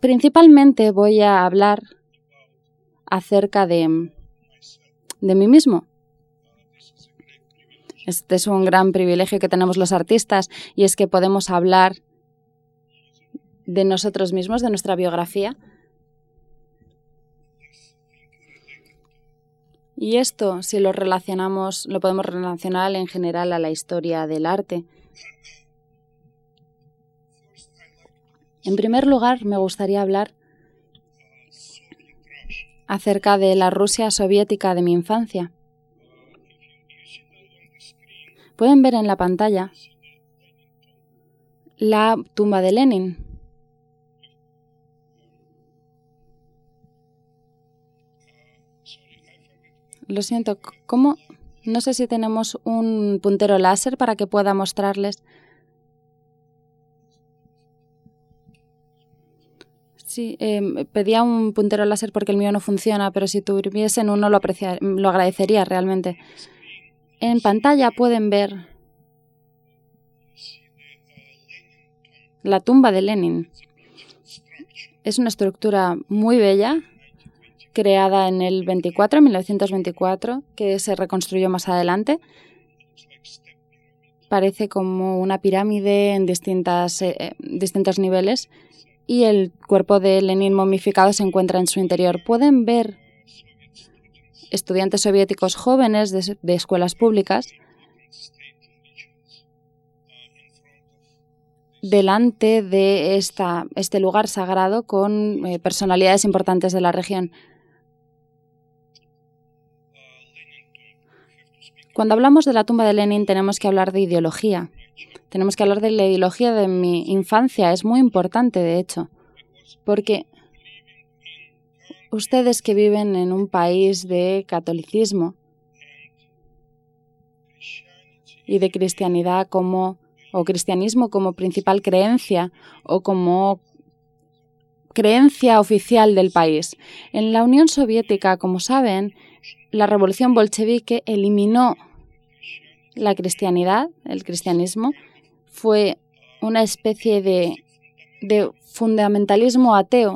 principalmente voy a hablar acerca de, de mí mismo. Este es un gran privilegio que tenemos los artistas y es que podemos hablar de nosotros mismos, de nuestra biografía. Y esto, si lo relacionamos, lo podemos relacionar en general a la historia del arte. En primer lugar, me gustaría hablar acerca de la Rusia soviética de mi infancia. Pueden ver en la pantalla la tumba de Lenin. Lo siento, ¿cómo? No sé si tenemos un puntero láser para que pueda mostrarles. Sí, em, pedía un puntero láser porque el mío no funciona, pero si tuviesen uno lo, lo agradecería realmente. En pantalla pueden ver la tumba de Lenin. Es una estructura muy bella, creada en el 24, 1924, que se reconstruyó más adelante. Parece como una pirámide en distintas, eh, eh, distintos niveles y el cuerpo de Lenin momificado se encuentra en su interior. Pueden ver estudiantes soviéticos jóvenes de, escuelas públicas delante de esta, este lugar sagrado con eh, personalidades importantes de la región. Cuando hablamos de la tumba de Lenin tenemos que hablar de ideología. Tenemos que hablar de la ideología de mi infancia. Es muy importante, de hecho, porque ustedes que viven en un país de catolicismo y de cristianidad como o cristianismo como principal creencia o como creencia oficial del país. En la Unión Soviética, como saben, la revolución bolchevique eliminó la cristianidad, el cristianismo, fue una especie de, fundamentalismo ateo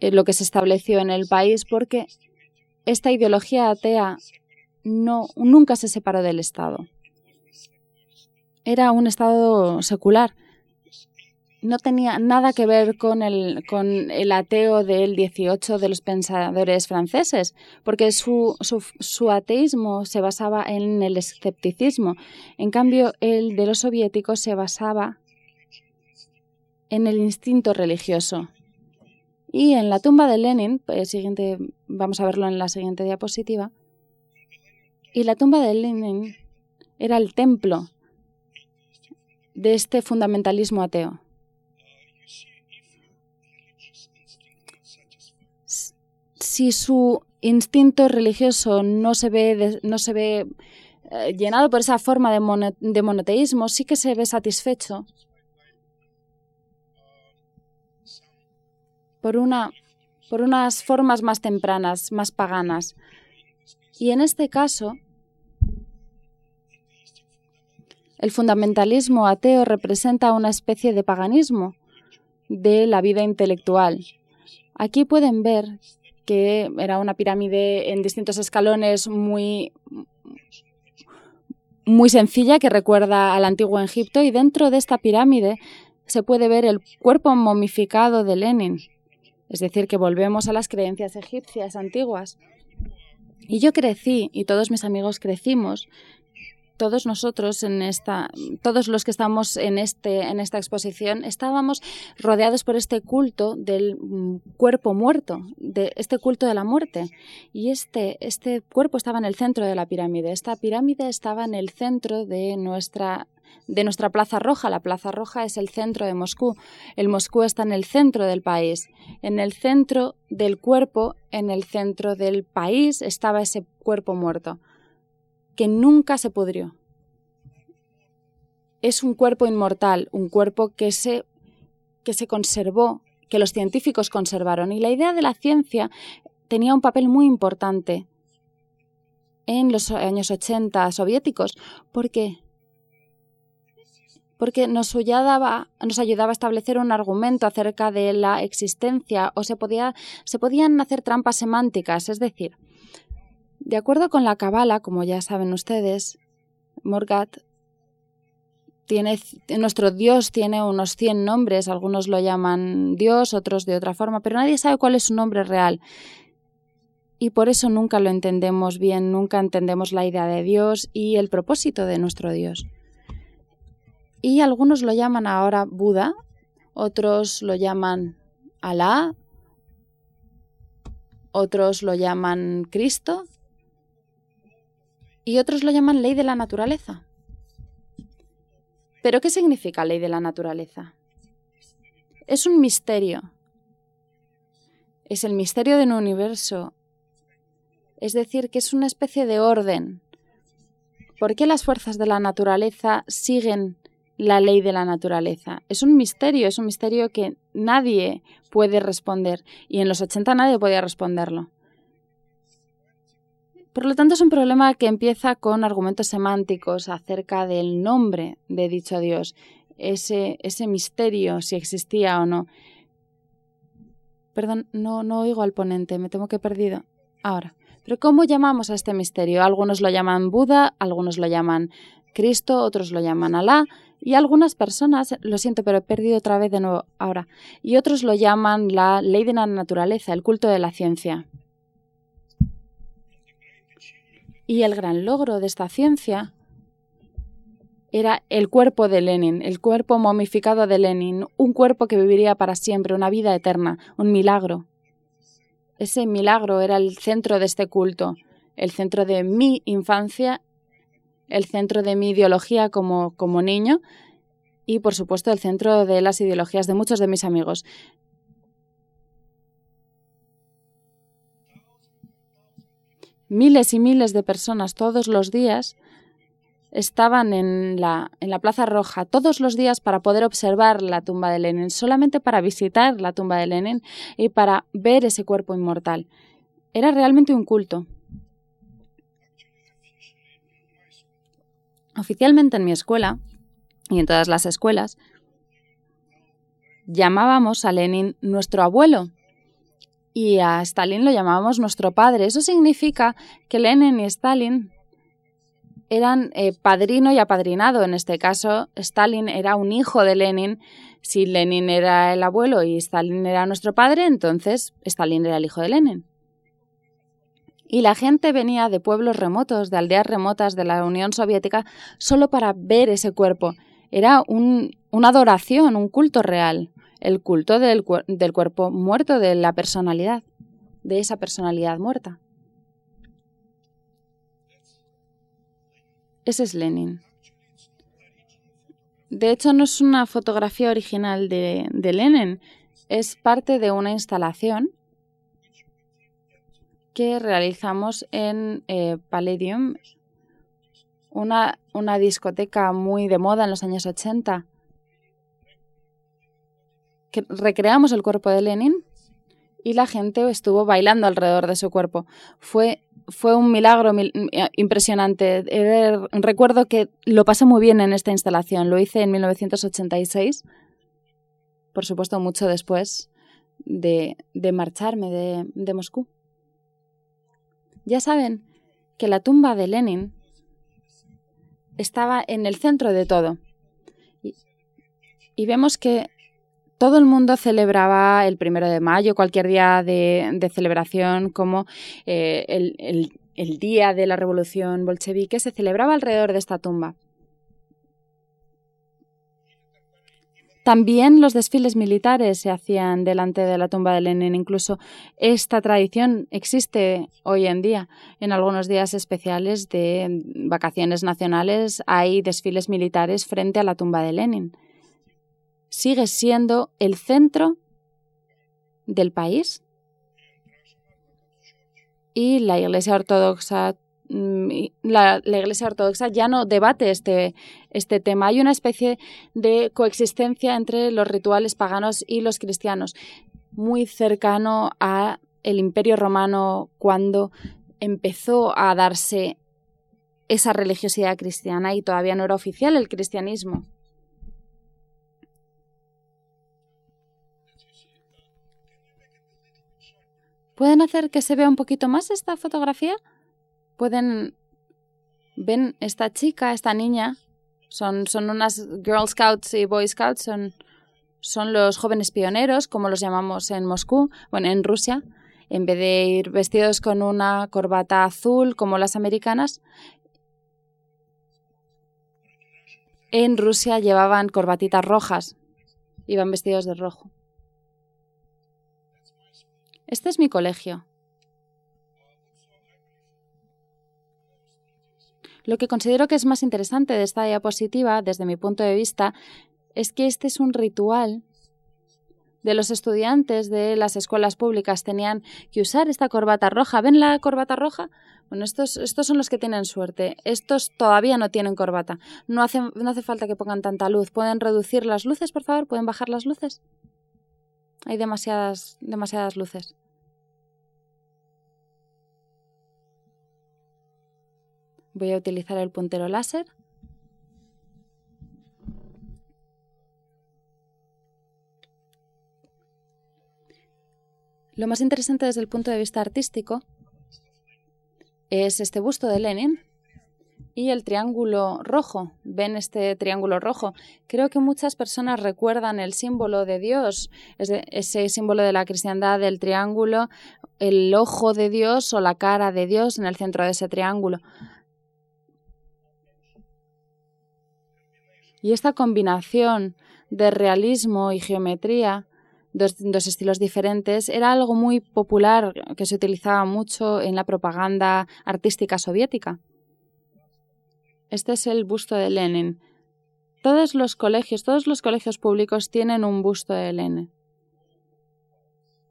eh, lo que se estableció en el país porque esta ideología atea no, nunca se separó del Estado. Era un Estado secular. No tenía nada que ver con el, con el ateo del 18 de los pensadores franceses, porque su, ateísmo se basaba en el escepticismo. En cambio, el de los soviéticos se basaba en el instinto religioso. Y en la tumba de Lenin, pues, siguiente, vamos a verlo en la siguiente diapositiva, y la tumba de Lenin era el templo de este fundamentalismo ateo. Si su instinto religioso no se ve, no se ve eh, llenado por esa forma de monoteísmo, sí que se ve satisfecho por, una, por unas formas más tempranas, más paganas. Y en este caso, el fundamentalismo ateo representa una especie de paganismo de la vida intelectual. Aquí pueden ver que era una pirámide en distintos escalones muy muy sencilla que recuerda al antiguo Egipto y dentro de esta pirámide se puede ver el cuerpo momificado de Lenin. Es decir, que volvemos a las creencias egipcias antiguas. Y yo crecí, y todos mis amigos crecimos, todos nosotros en esta, todos los que estamos en este, en esta exposición, estábamos rodeados por este culto del cuerpo muerto, de este culto de la muerte. Y este, este cuerpo estaba en el centro de la pirámide. Esta pirámide estaba en el centro de nuestra de nuestra Plaza Roja. La Plaza Roja es el centro de Moscú. El Moscú está en el centro del país. En el centro del cuerpo, en el centro del país, estaba ese cuerpo muerto, que nunca se pudrió. Es un cuerpo inmortal, un cuerpo que se, que se conservó, que los científicos conservaron. Y la idea de la ciencia tenía un papel muy importante en los años 80 soviéticos, porque porque nos ayudaba, nos ayudaba a establecer un argumento acerca de la existencia o se, podía, se podían hacer trampas semánticas, es decir, de acuerdo con la Kabbalah, como ya saben ustedes, Morgat nuestro Dios tiene unos 100 nombres, algunos lo llaman Dios, otros de otra forma, pero nadie sabe cuál es su nombre real. Y por eso nunca lo entendemos bien, nunca entendemos la idea de Dios y el propósito de nuestro Dios. Y algunos lo llaman ahora Buda, otros lo llaman Alá, otros lo llaman Cristo y otros lo llaman ley de la naturaleza. ¿Pero qué significa ley de la naturaleza? Es un misterio. Es el misterio de un universo. Es decir, que es una especie de orden. ¿Por qué las fuerzas de la naturaleza siguen la ley de la naturaleza? Es un misterio, es un misterio que nadie puede responder. Y en los 80 nadie podía responderlo. Por lo tanto, es un problema que empieza con argumentos semánticos acerca del nombre de dicho Dios, ese, ese misterio, si existía o no. Perdón, no, no oigo al ponente, me temo que he perdido. Ahora, pero ¿cómo llamamos a este misterio? Algunos lo llaman Buda, algunos lo llaman Cristo, otros lo llaman Alá, y algunas personas, lo siento, pero he perdido otra vez de nuevo ahora, y otros lo llaman la ley de la naturaleza, el culto de la ciencia. Y el gran logro de esta ciencia era el cuerpo de Lenin, el cuerpo momificado de Lenin, un cuerpo que viviría para siempre, una vida eterna, un milagro. Ese milagro era el centro de este culto, el centro de mi infancia, el centro de mi ideología como, como niño y, por supuesto, el centro de las ideologías de muchos de mis amigos. Miles y miles de personas todos los días estaban en la, en la Plaza Roja todos los días para poder observar la tumba de Lenin, solamente para visitar la tumba de Lenin y para ver ese cuerpo inmortal. Era realmente un culto. Oficialmente en mi escuela y en todas las escuelas llamábamos a Lenin nuestro abuelo y a Stalin lo llamábamos nuestro padre. Eso significa que Lenin y Stalin eran eh, padrino y apadrinado. En este caso, Stalin era un hijo de Lenin. Si Lenin era el abuelo y Stalin era nuestro padre, entonces Stalin era el hijo de Lenin. Y la gente venía de pueblos remotos, de aldeas remotas de la Unión Soviética, solo para ver ese cuerpo. Era una adoración, un culto real el culto del, del cuerpo muerto, de la personalidad, de esa personalidad muerta. Ese es Lenin. De hecho, no es una fotografía original de, de Lenin, es parte de una instalación que realizamos en eh, Palladium, una, una discoteca muy de moda en los años 80 recreamos el cuerpo de Lenin y la gente estuvo bailando alrededor de su cuerpo. Fue, fue un milagro eh, impresionante. recuerdo que lo pasé muy bien en esta instalación. Lo hice en 1986, por supuesto mucho después de, de marcharme de, de Moscú. Ya saben que la tumba de Lenin estaba en el centro de todo. Y vemos que todo el mundo celebraba el primero de mayo, cualquier día de, celebración, como eh, el, día de la revolución bolchevique, se celebraba alrededor de esta tumba. También los desfiles militares se hacían delante de la tumba de Lenin. Incluso esta tradición existe hoy en día. En algunos días especiales de vacaciones nacionales hay desfiles militares frente a la tumba de Lenin sigue siendo el centro del país y la Iglesia Ortodoxa mm, la, Iglesia Ortodoxa ya no debate este, este tema. Hay una especie de coexistencia entre los rituales paganos y los cristianos, muy cercano a el Imperio Romano cuando empezó a darse esa religiosidad cristiana y todavía no era oficial el cristianismo. ¿Pueden hacer que se vea un poquito más esta fotografía? ¿Pueden... ¿Ven esta chica, esta niña? Son, son unas Girl Scouts y Boy Scouts, son, son los jóvenes pioneros, como los llamamos en Moscú, bueno, en Rusia. En vez de ir vestidos con una corbata azul como las americanas, en Rusia llevaban corbatitas rojas, iban vestidos de rojo. Este es mi colegio. Lo que considero que es más interesante de esta diapositiva, desde mi punto de vista, es que este es un ritual de los estudiantes de las escuelas públicas. Tenían que usar esta corbata roja. ¿Ven la corbata roja? Bueno, estos, estos son los que tienen suerte. Estos todavía no tienen corbata. No no hace falta que pongan tanta luz. ¿Pueden reducir las luces, por favor? ¿Pueden bajar las luces? Hay demasiadas, demasiadas luces. Voy a utilizar el puntero láser. Lo más interesante desde el punto de vista artístico es este busto de Lenin y el triángulo rojo. ¿Ven este triángulo rojo? Creo que muchas personas recuerdan el símbolo de Dios, ese símbolo de la cristiandad del triángulo, el ojo de Dios o la cara de Dios en el centro de ese triángulo. Y esta combinación de realismo y geometría, dos, dos, estilos diferentes, era algo muy popular que se utilizaba mucho en la propaganda artística soviética. Este es el busto de Lenin. Todos los colegios, todos los colegios públicos tienen un busto de Lenin.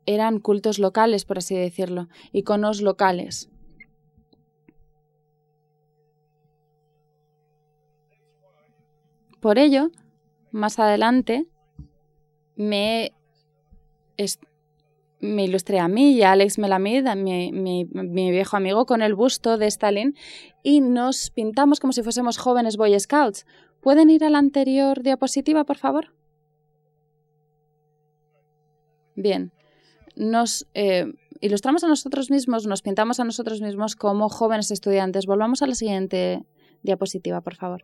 Eran cultos locales, por así decirlo, iconos locales. Por ello, más adelante, me, me ilustré a mí y a Alex Melamid, mi, mi, mi, viejo amigo, con el busto de Stalin y nos pintamos como si fuésemos jóvenes Boy Scouts. ¿Pueden ir a la anterior diapositiva, por favor? Bien. Nos eh, ilustramos a nosotros mismos, nos pintamos a nosotros mismos como jóvenes estudiantes. Volvamos a la siguiente diapositiva, por favor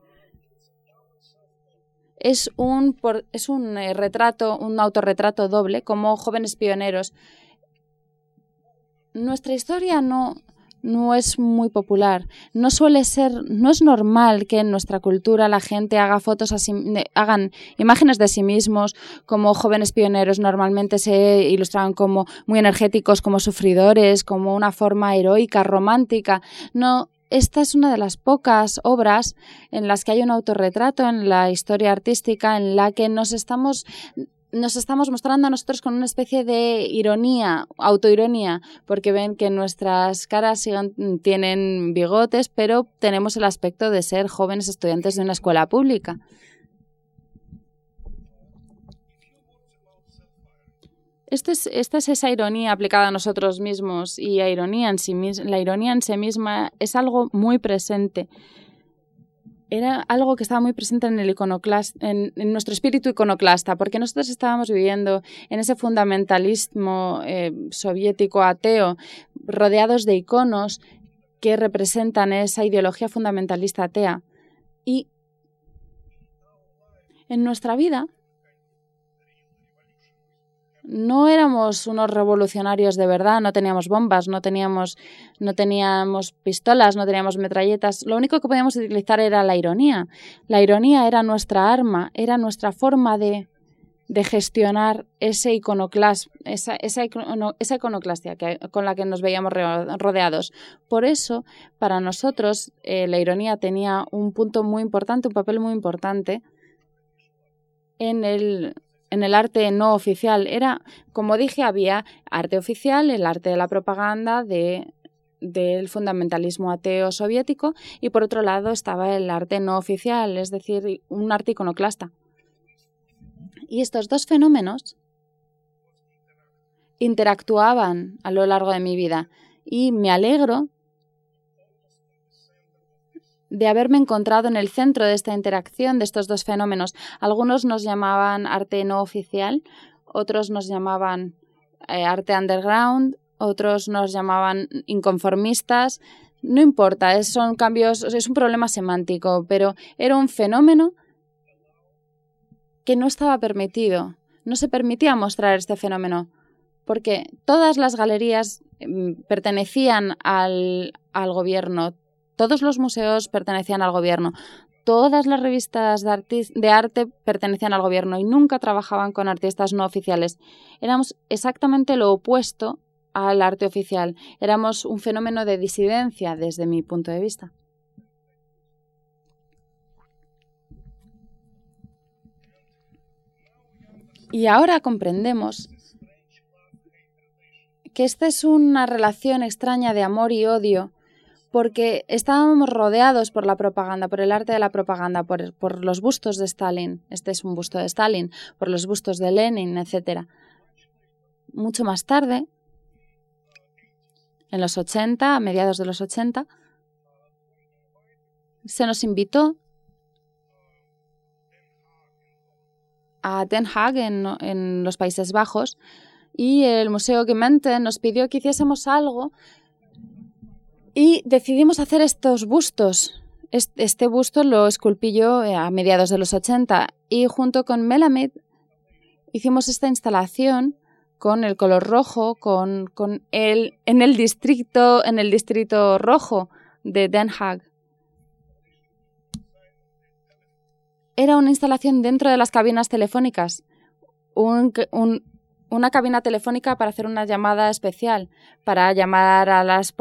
es un, es un eh, retrato, un autorretrato doble, como jóvenes pioneros. Nuestra historia no, no es muy popular. No suele ser, no es normal que en nuestra cultura la gente haga fotos así, hagan imágenes de sí mismos como jóvenes pioneros. Normalmente se ilustraban como muy energéticos, como sufridores, como una forma heroica, romántica. No, esta es una de las pocas obras en las que hay un autorretrato en la historia artística en la que nos estamos nos estamos mostrando a nosotros con una especie de ironía, autoironía, porque ven que nuestras caras tienen bigotes, pero tenemos el aspecto de ser jóvenes estudiantes de una escuela pública. Esta es esa ironía aplicada a nosotros mismos y a ironía en sí la ironía en sí misma es algo muy presente. Era algo que estaba muy presente en, nuestro espíritu iconoclasta, porque nosotros estábamos viviendo en ese fundamentalismo eh, soviético ateo, rodeados de iconos que representan esa ideología fundamentalista atea. Y en nuestra vida no éramos unos revolucionarios de verdad, no teníamos bombas, no teníamos, no teníamos pistolas, no teníamos metralletas. Lo único que podíamos utilizar era la ironía. La ironía era nuestra arma, era nuestra forma de, de gestionar ese iconoclas, esa, esa, esa iconoclastia con la que nos veíamos rodeados. Por eso, para nosotros, eh, la ironía tenía un punto muy importante, un papel muy importante en el, en el arte no oficial. Era, como dije, había arte oficial, el arte de la propaganda, de, del fundamentalismo ateo soviético y por otro lado estaba el arte no oficial, es decir, un arte iconoclasta. Y estos dos fenómenos interactuaban a lo largo de mi vida y me alegro de haberme encontrado en el centro de esta interacción de estos dos fenómenos. Algunos nos llamaban arte no oficial, otros nos llamaban eh, arte underground, otros nos llamaban inconformistas. No importa, son cambios, es un problema semántico, pero era un fenómeno que no estaba permitido. No se permitía mostrar este fenómeno, porque todas las galerías mm, pertenecían al, al gobierno, todos los museos pertenecían al gobierno, todas las revistas de, arte pertenecían al gobierno y nunca trabajaban con artistas no oficiales. Éramos exactamente lo opuesto al arte oficial. Éramos un fenómeno de disidencia desde mi punto de vista. Y ahora comprendemos que esta es una relación extraña de amor y odio porque estábamos rodeados por la propaganda, por el arte de la propaganda, por, los bustos de Stalin, este es un busto de Stalin, por los bustos de Lenin, etc. Mucho más tarde, en los 80, a mediados de los 80, se nos invitó a Den Haag en, los Países Bajos y el Museo Gemeente nos pidió que hiciésemos algo y decidimos hacer estos bustos. Este busto lo esculpí yo eh, a mediados de los 80 y junto con Melamed hicimos esta instalación con el color rojo, con, con el, en el distrito, en el distrito rojo de Den Haag. Era una instalación dentro de las cabinas telefónicas, una cabina telefónica para hacer una llamada especial, para llamar a las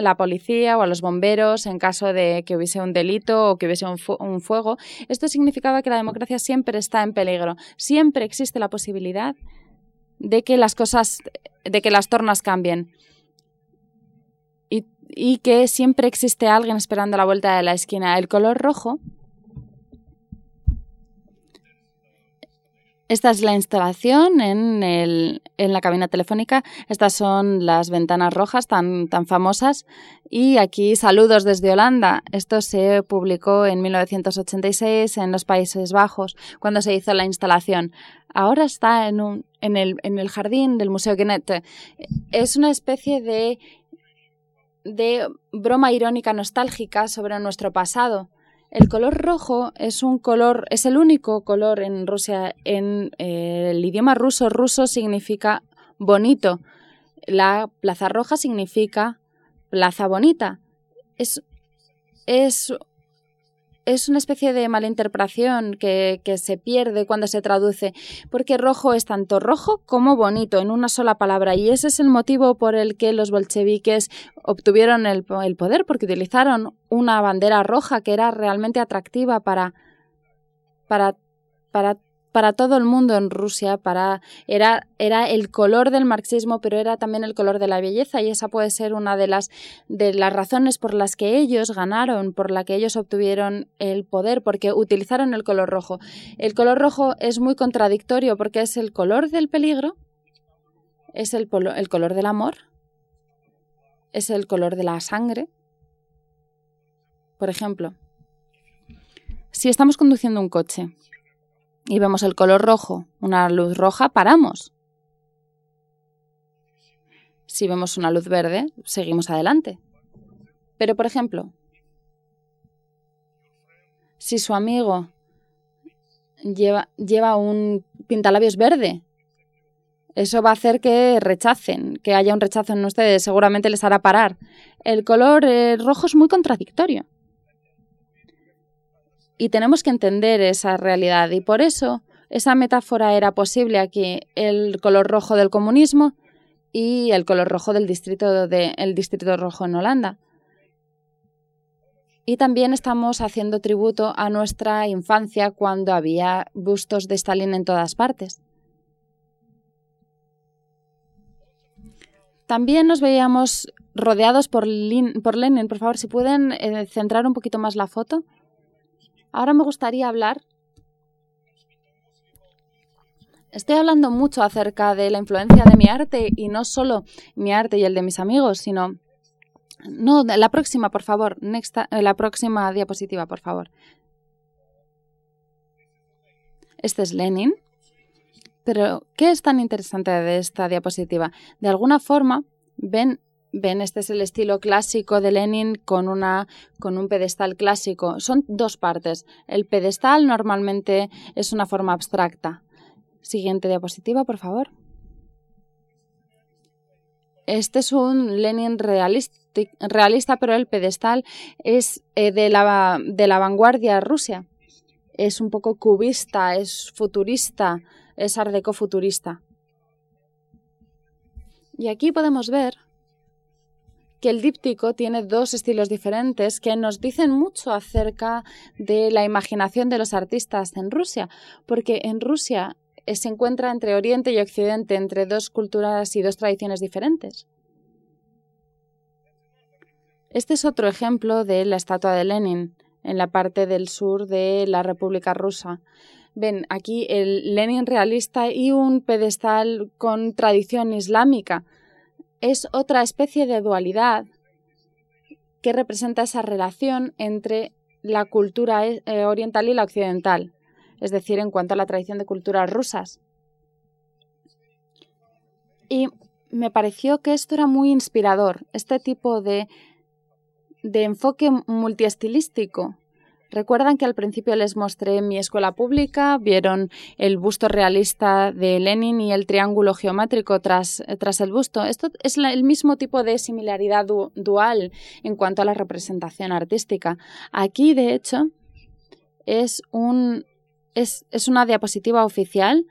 la policía o a los bomberos en caso de que hubiese un delito o que hubiese un, fuego. Esto significaba que la democracia siempre está en peligro, siempre existe la posibilidad de que las cosas, de que las tornas cambien. Y, que siempre existe alguien esperando la vuelta de la esquina. El color rojo Esta es la instalación en, el, en, la cabina telefónica. Estas son las ventanas rojas tan, tan famosas. Y aquí saludos desde Holanda. Esto se publicó en 1986 en los Países Bajos, cuando se hizo la instalación. Ahora está en, un, en, el, en el jardín del Museo Genet. Es una especie de, de broma irónica nostálgica sobre nuestro pasado el color rojo es un color, es el único color en Rusia. En eh, el idioma ruso, ruso significa bonito. La plaza roja significa plaza bonita. Es, es es una especie de malinterpretación que, que, se pierde cuando se traduce, porque rojo es tanto rojo como bonito en una sola palabra, y ese es el motivo por el que los bolcheviques obtuvieron el, el poder, porque utilizaron una bandera roja que era realmente atractiva para, para, para para todo el mundo en Rusia, para era, era el color del marxismo, pero era también el color de la belleza y esa puede ser una de las razones por las que ellos ganaron, por la que ellos obtuvieron el poder, porque utilizaron el color rojo. El color rojo es muy contradictorio porque es el color del peligro, es el color del amor, es el color de la sangre. Por ejemplo, si estamos conduciendo un coche y vemos el color rojo, una luz roja, paramos. Si vemos una luz verde, seguimos adelante. Pero, por ejemplo, si su amigo lleva, lleva un pintalabios verde, eso va a hacer que rechacen, que haya un rechazo en ustedes, seguramente les hará parar. El color eh, rojo es muy contradictorio. Y tenemos que entender esa realidad y por eso esa metáfora era posible aquí, el color rojo del comunismo y el color rojo del distrito de, el distrito rojo en Holanda. Y también estamos haciendo tributo a nuestra infancia cuando había bustos de Stalin en todas partes. También nos veíamos rodeados por, por Lenin. Por favor, si pueden eh, centrar un poquito más la foto. Ahora me gustaría hablar. Estoy hablando mucho acerca de la influencia de mi arte y no solo mi arte y el de mis amigos, sino no, la próxima, por favor. Eh, la próxima diapositiva, por favor. Este es Lenin. Pero, ¿qué es tan interesante de esta diapositiva? De alguna forma, Ven, ven, este es el estilo clásico de Lenin con, una, con un pedestal clásico. Son dos partes. El pedestal normalmente es una forma abstracta. Siguiente diapositiva, por favor. Este es un Lenin realista, pero el pedestal es eh, de, la, de la vanguardia rusia. Es un poco cubista, es futurista, es ardeco futurista. Y aquí podemos ver que el díptico tiene dos estilos diferentes que nos dicen mucho acerca de la imaginación de los artistas en Rusia, porque en Rusia se encuentra entre Oriente y Occidente, entre dos culturas y dos tradiciones diferentes. Este es otro ejemplo de la estatua de Lenin en la parte del sur de la República Rusa. Ven aquí el Lenin realista y un pedestal con tradición islámica. Es otra especie de dualidad que representa esa relación entre la cultura eh, oriental y la occidental es decir, en cuanto a la tradición de culturas rusas. Y me pareció que esto era muy inspirador, este tipo de, de enfoque multiestilístico. Recuerdan que al principio les mostré mi escuela pública, vieron el busto realista de Lenin y el triángulo geométrico tras, tras el busto. Esto es el mismo tipo de similaridad dual en cuanto a la representación artística. Aquí, de hecho, es un, es, una diapositiva oficial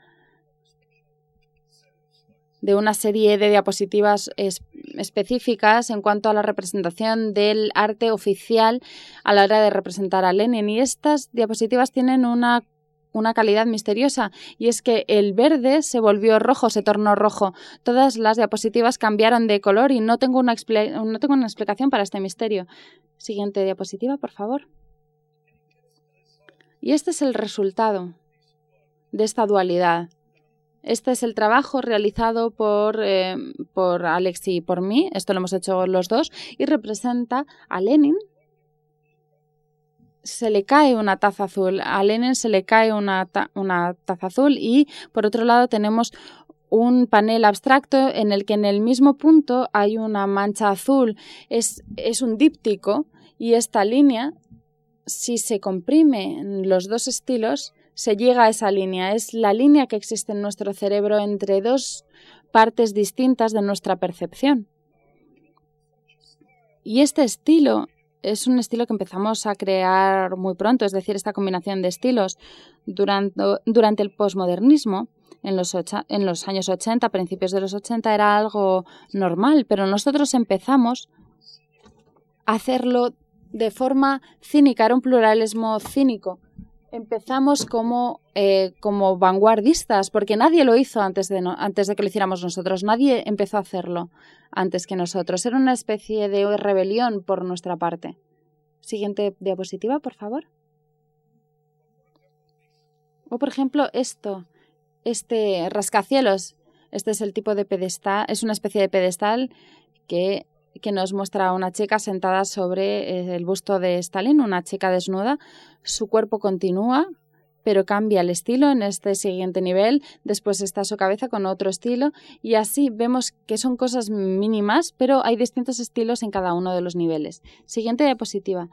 de una serie de diapositivas específicas en cuanto a la representación del arte oficial a la hora de representar a Lenin. Y estas diapositivas tienen una, una calidad misteriosa y es que el verde se volvió rojo, se tornó rojo. Todas las diapositivas cambiaron de color y no tengo una, no tengo una explicación para este misterio. Siguiente diapositiva, por favor. Y este es el resultado de esta dualidad. Este es el trabajo realizado por, eh, por Alex y por mí, esto lo hemos hecho los dos, y representa a Lenin. Se le cae una taza azul, a Lenin se le cae una, una taza azul. Y por otro lado tenemos un panel abstracto en el que en el mismo punto hay una mancha azul. Es, es un díptico. Y esta línea si se comprimen los dos estilos, se llega a esa línea. Es la línea que existe en nuestro cerebro entre dos partes distintas de nuestra percepción. Y este estilo es un estilo que empezamos a crear muy pronto, es decir, esta combinación de estilos durante, durante el posmodernismo. En los, en los años 80, principios de los 80, era algo normal, pero nosotros empezamos a hacerlo de forma cínica, era un pluralismo cínico. Empezamos como, eh, como vanguardistas, porque nadie lo hizo antes de, antes de que lo hiciéramos nosotros, nadie empezó a hacerlo antes que nosotros. Era una especie de rebelión por nuestra parte. Siguiente diapositiva, por favor. O por ejemplo, esto, este rascacielos. Este es el tipo de pedestal, es una especie de pedestal que que nos muestra a una chica sentada sobre eh, el busto de Stalin, una chica desnuda. Su cuerpo continúa, pero cambia el estilo en este siguiente nivel, después está su cabeza con otro estilo y así vemos que son cosas mínimas, pero hay distintos estilos en cada uno de los niveles. Siguiente diapositiva.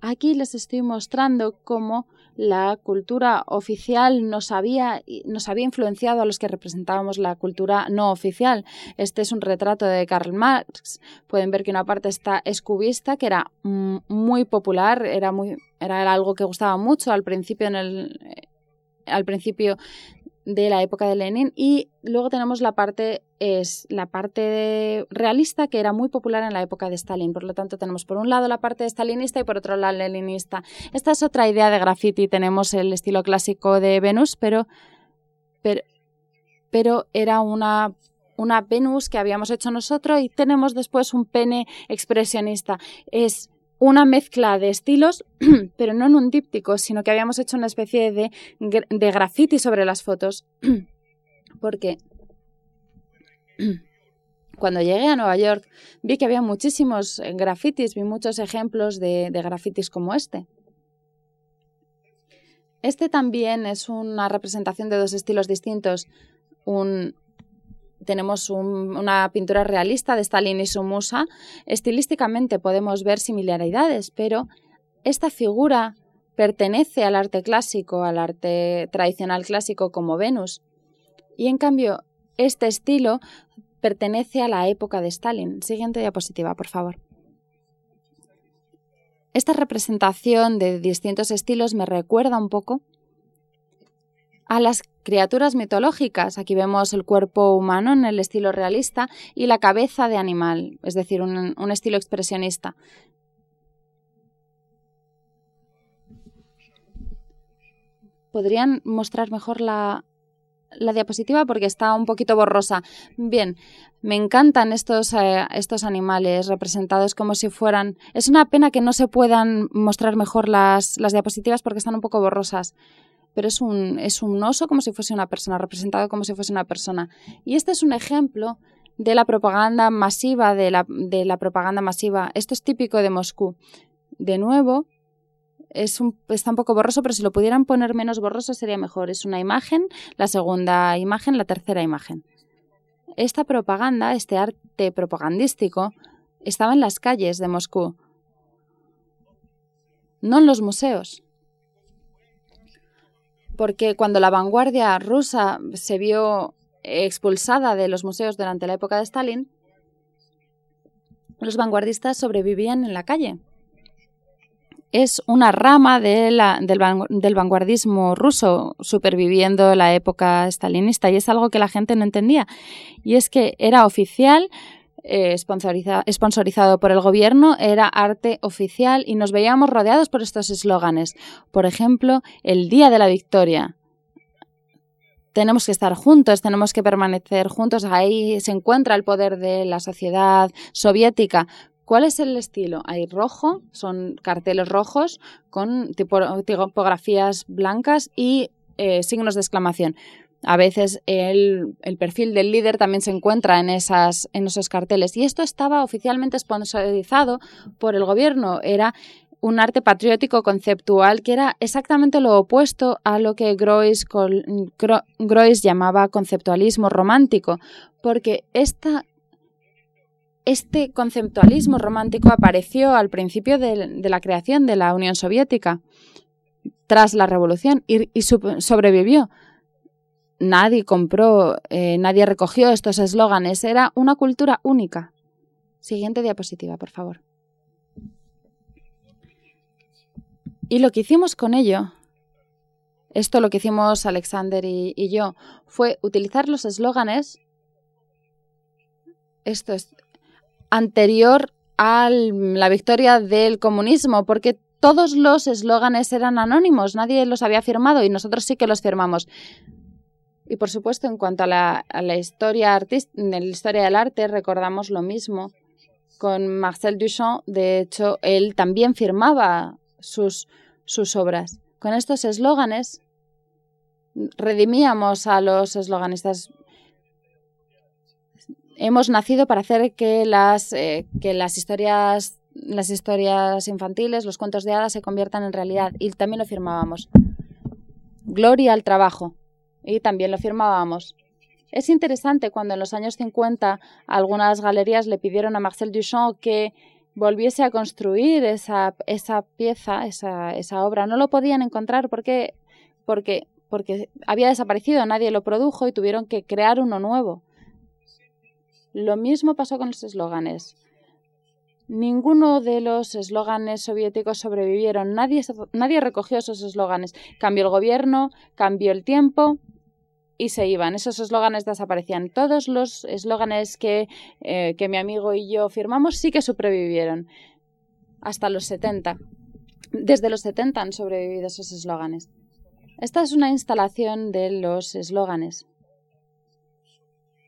Aquí les estoy mostrando cómo la cultura oficial nos había, nos había influenciado a los que representábamos la cultura no oficial. Este es un retrato de Karl Marx. Pueden ver que una parte está escubista, que era muy popular, era, muy, era algo que gustaba mucho al principio en el, al principio de la época de Lenin y luego tenemos la parte es la parte realista que era muy popular en la época de Stalin. Por lo tanto, tenemos por un lado la parte stalinista y por otro la leninista. Esta es otra idea de graffiti. Tenemos el estilo clásico de Venus, pero, pero, pero era una una Venus que habíamos hecho nosotros y tenemos después un pene expresionista. Es una mezcla de estilos, pero no en un díptico, sino que habíamos hecho una especie de, de graffiti sobre las fotos. Porque cuando llegué a Nueva York vi que había muchísimos grafitis, vi muchos ejemplos de, de grafitis como este. Este también es una representación de dos estilos distintos. Un, tenemos una pintura realista de Stalin y su musa. Estilísticamente podemos ver similaridades, pero esta figura pertenece al arte clásico, al arte tradicional clásico como Venus. Y en cambio, este estilo pertenece a la época de Stalin. Siguiente diapositiva, por favor. Esta representación de distintos estilos me recuerda un poco a las criaturas mitológicas. Aquí vemos el cuerpo humano en el estilo realista y la cabeza de animal, es decir, un, estilo expresionista. ¿Podrían mostrar mejor la, la diapositiva porque está un poquito borrosa. Bien, me encantan estos, eh, estos animales representados como si fueran... Es una pena que no se puedan mostrar mejor las, las diapositivas porque están un poco borrosas pero es un, es un oso como si fuese una persona, representado como si fuese una persona. Y este es un ejemplo de la propaganda masiva, de la, de la propaganda masiva. Esto es típico de Moscú. De nuevo, es un, está un poco borroso, pero si lo pudieran poner menos borroso sería mejor. Es una imagen, la segunda imagen, la tercera imagen. Esta propaganda, este arte propagandístico, estaba en las calles de Moscú, no en los museos porque cuando la vanguardia rusa se vio expulsada de los museos durante la época de Stalin, los vanguardistas sobrevivían en la calle. Es una rama del, del, vanguardismo ruso superviviendo la época stalinista y es algo que la gente no entendía. Y es que era oficial eh, sponsorizado por el gobierno, era arte oficial y nos veíamos rodeados por estos eslóganes. Por ejemplo, el Día de la Victoria. Tenemos que estar juntos, tenemos que permanecer juntos. Ahí se encuentra el poder de la sociedad soviética. ¿Cuál es el estilo? Hay rojo, son carteles rojos con tipografías blancas y eh, signos de exclamación. A veces el, perfil del líder también se encuentra en, esas, en esos carteles. Y esto estaba oficialmente sponsorizado por el gobierno. Era un arte patriótico conceptual que era exactamente lo opuesto a lo que Groys, llamaba conceptualismo romántico, porque este conceptualismo romántico apareció al principio de, la creación de la Unión Soviética, tras la revolución, y, y sobrevivió nadie compró, eh, nadie recogió estos eslóganes. Era una cultura única. Siguiente diapositiva, por favor. Y lo que hicimos con ello, esto lo que hicimos Alexander y, y yo, fue utilizar los eslóganes, esto es anterior a la victoria del comunismo, porque todos los eslóganes eran anónimos, nadie los había firmado y nosotros sí que los firmamos. Y por supuesto, en cuanto a la, historia la historia del arte, recordamos lo mismo con Marcel Duchamp. De hecho, él también firmaba sus, sus obras. Con estos eslóganes redimíamos a los esloganistas. Hemos nacido para hacer que las, eh, que las historias las historias infantiles, los cuentos de hadas se conviertan en realidad y también lo firmábamos. Gloria al trabajo y también lo firmábamos. Es interesante cuando en los años 50 algunas galerías le pidieron a Marcel Duchamp que volviese a construir esa, esa pieza, esa, esa, obra. No lo podían encontrar porque, porque, porque había desaparecido, nadie lo produjo y tuvieron que crear uno nuevo. Lo mismo pasó con los eslóganes. Ninguno de los eslóganes soviéticos sobrevivieron, nadie, nadie recogió esos eslóganes. Cambió el gobierno, cambió el tiempo, y se iban. Esos eslóganes desaparecían. Todos los eslóganes que, eh, que mi amigo y yo firmamos sí que sobrevivieron. Hasta los 70. Desde los 70 han sobrevivido esos eslóganes. Esta es una instalación de los eslóganes.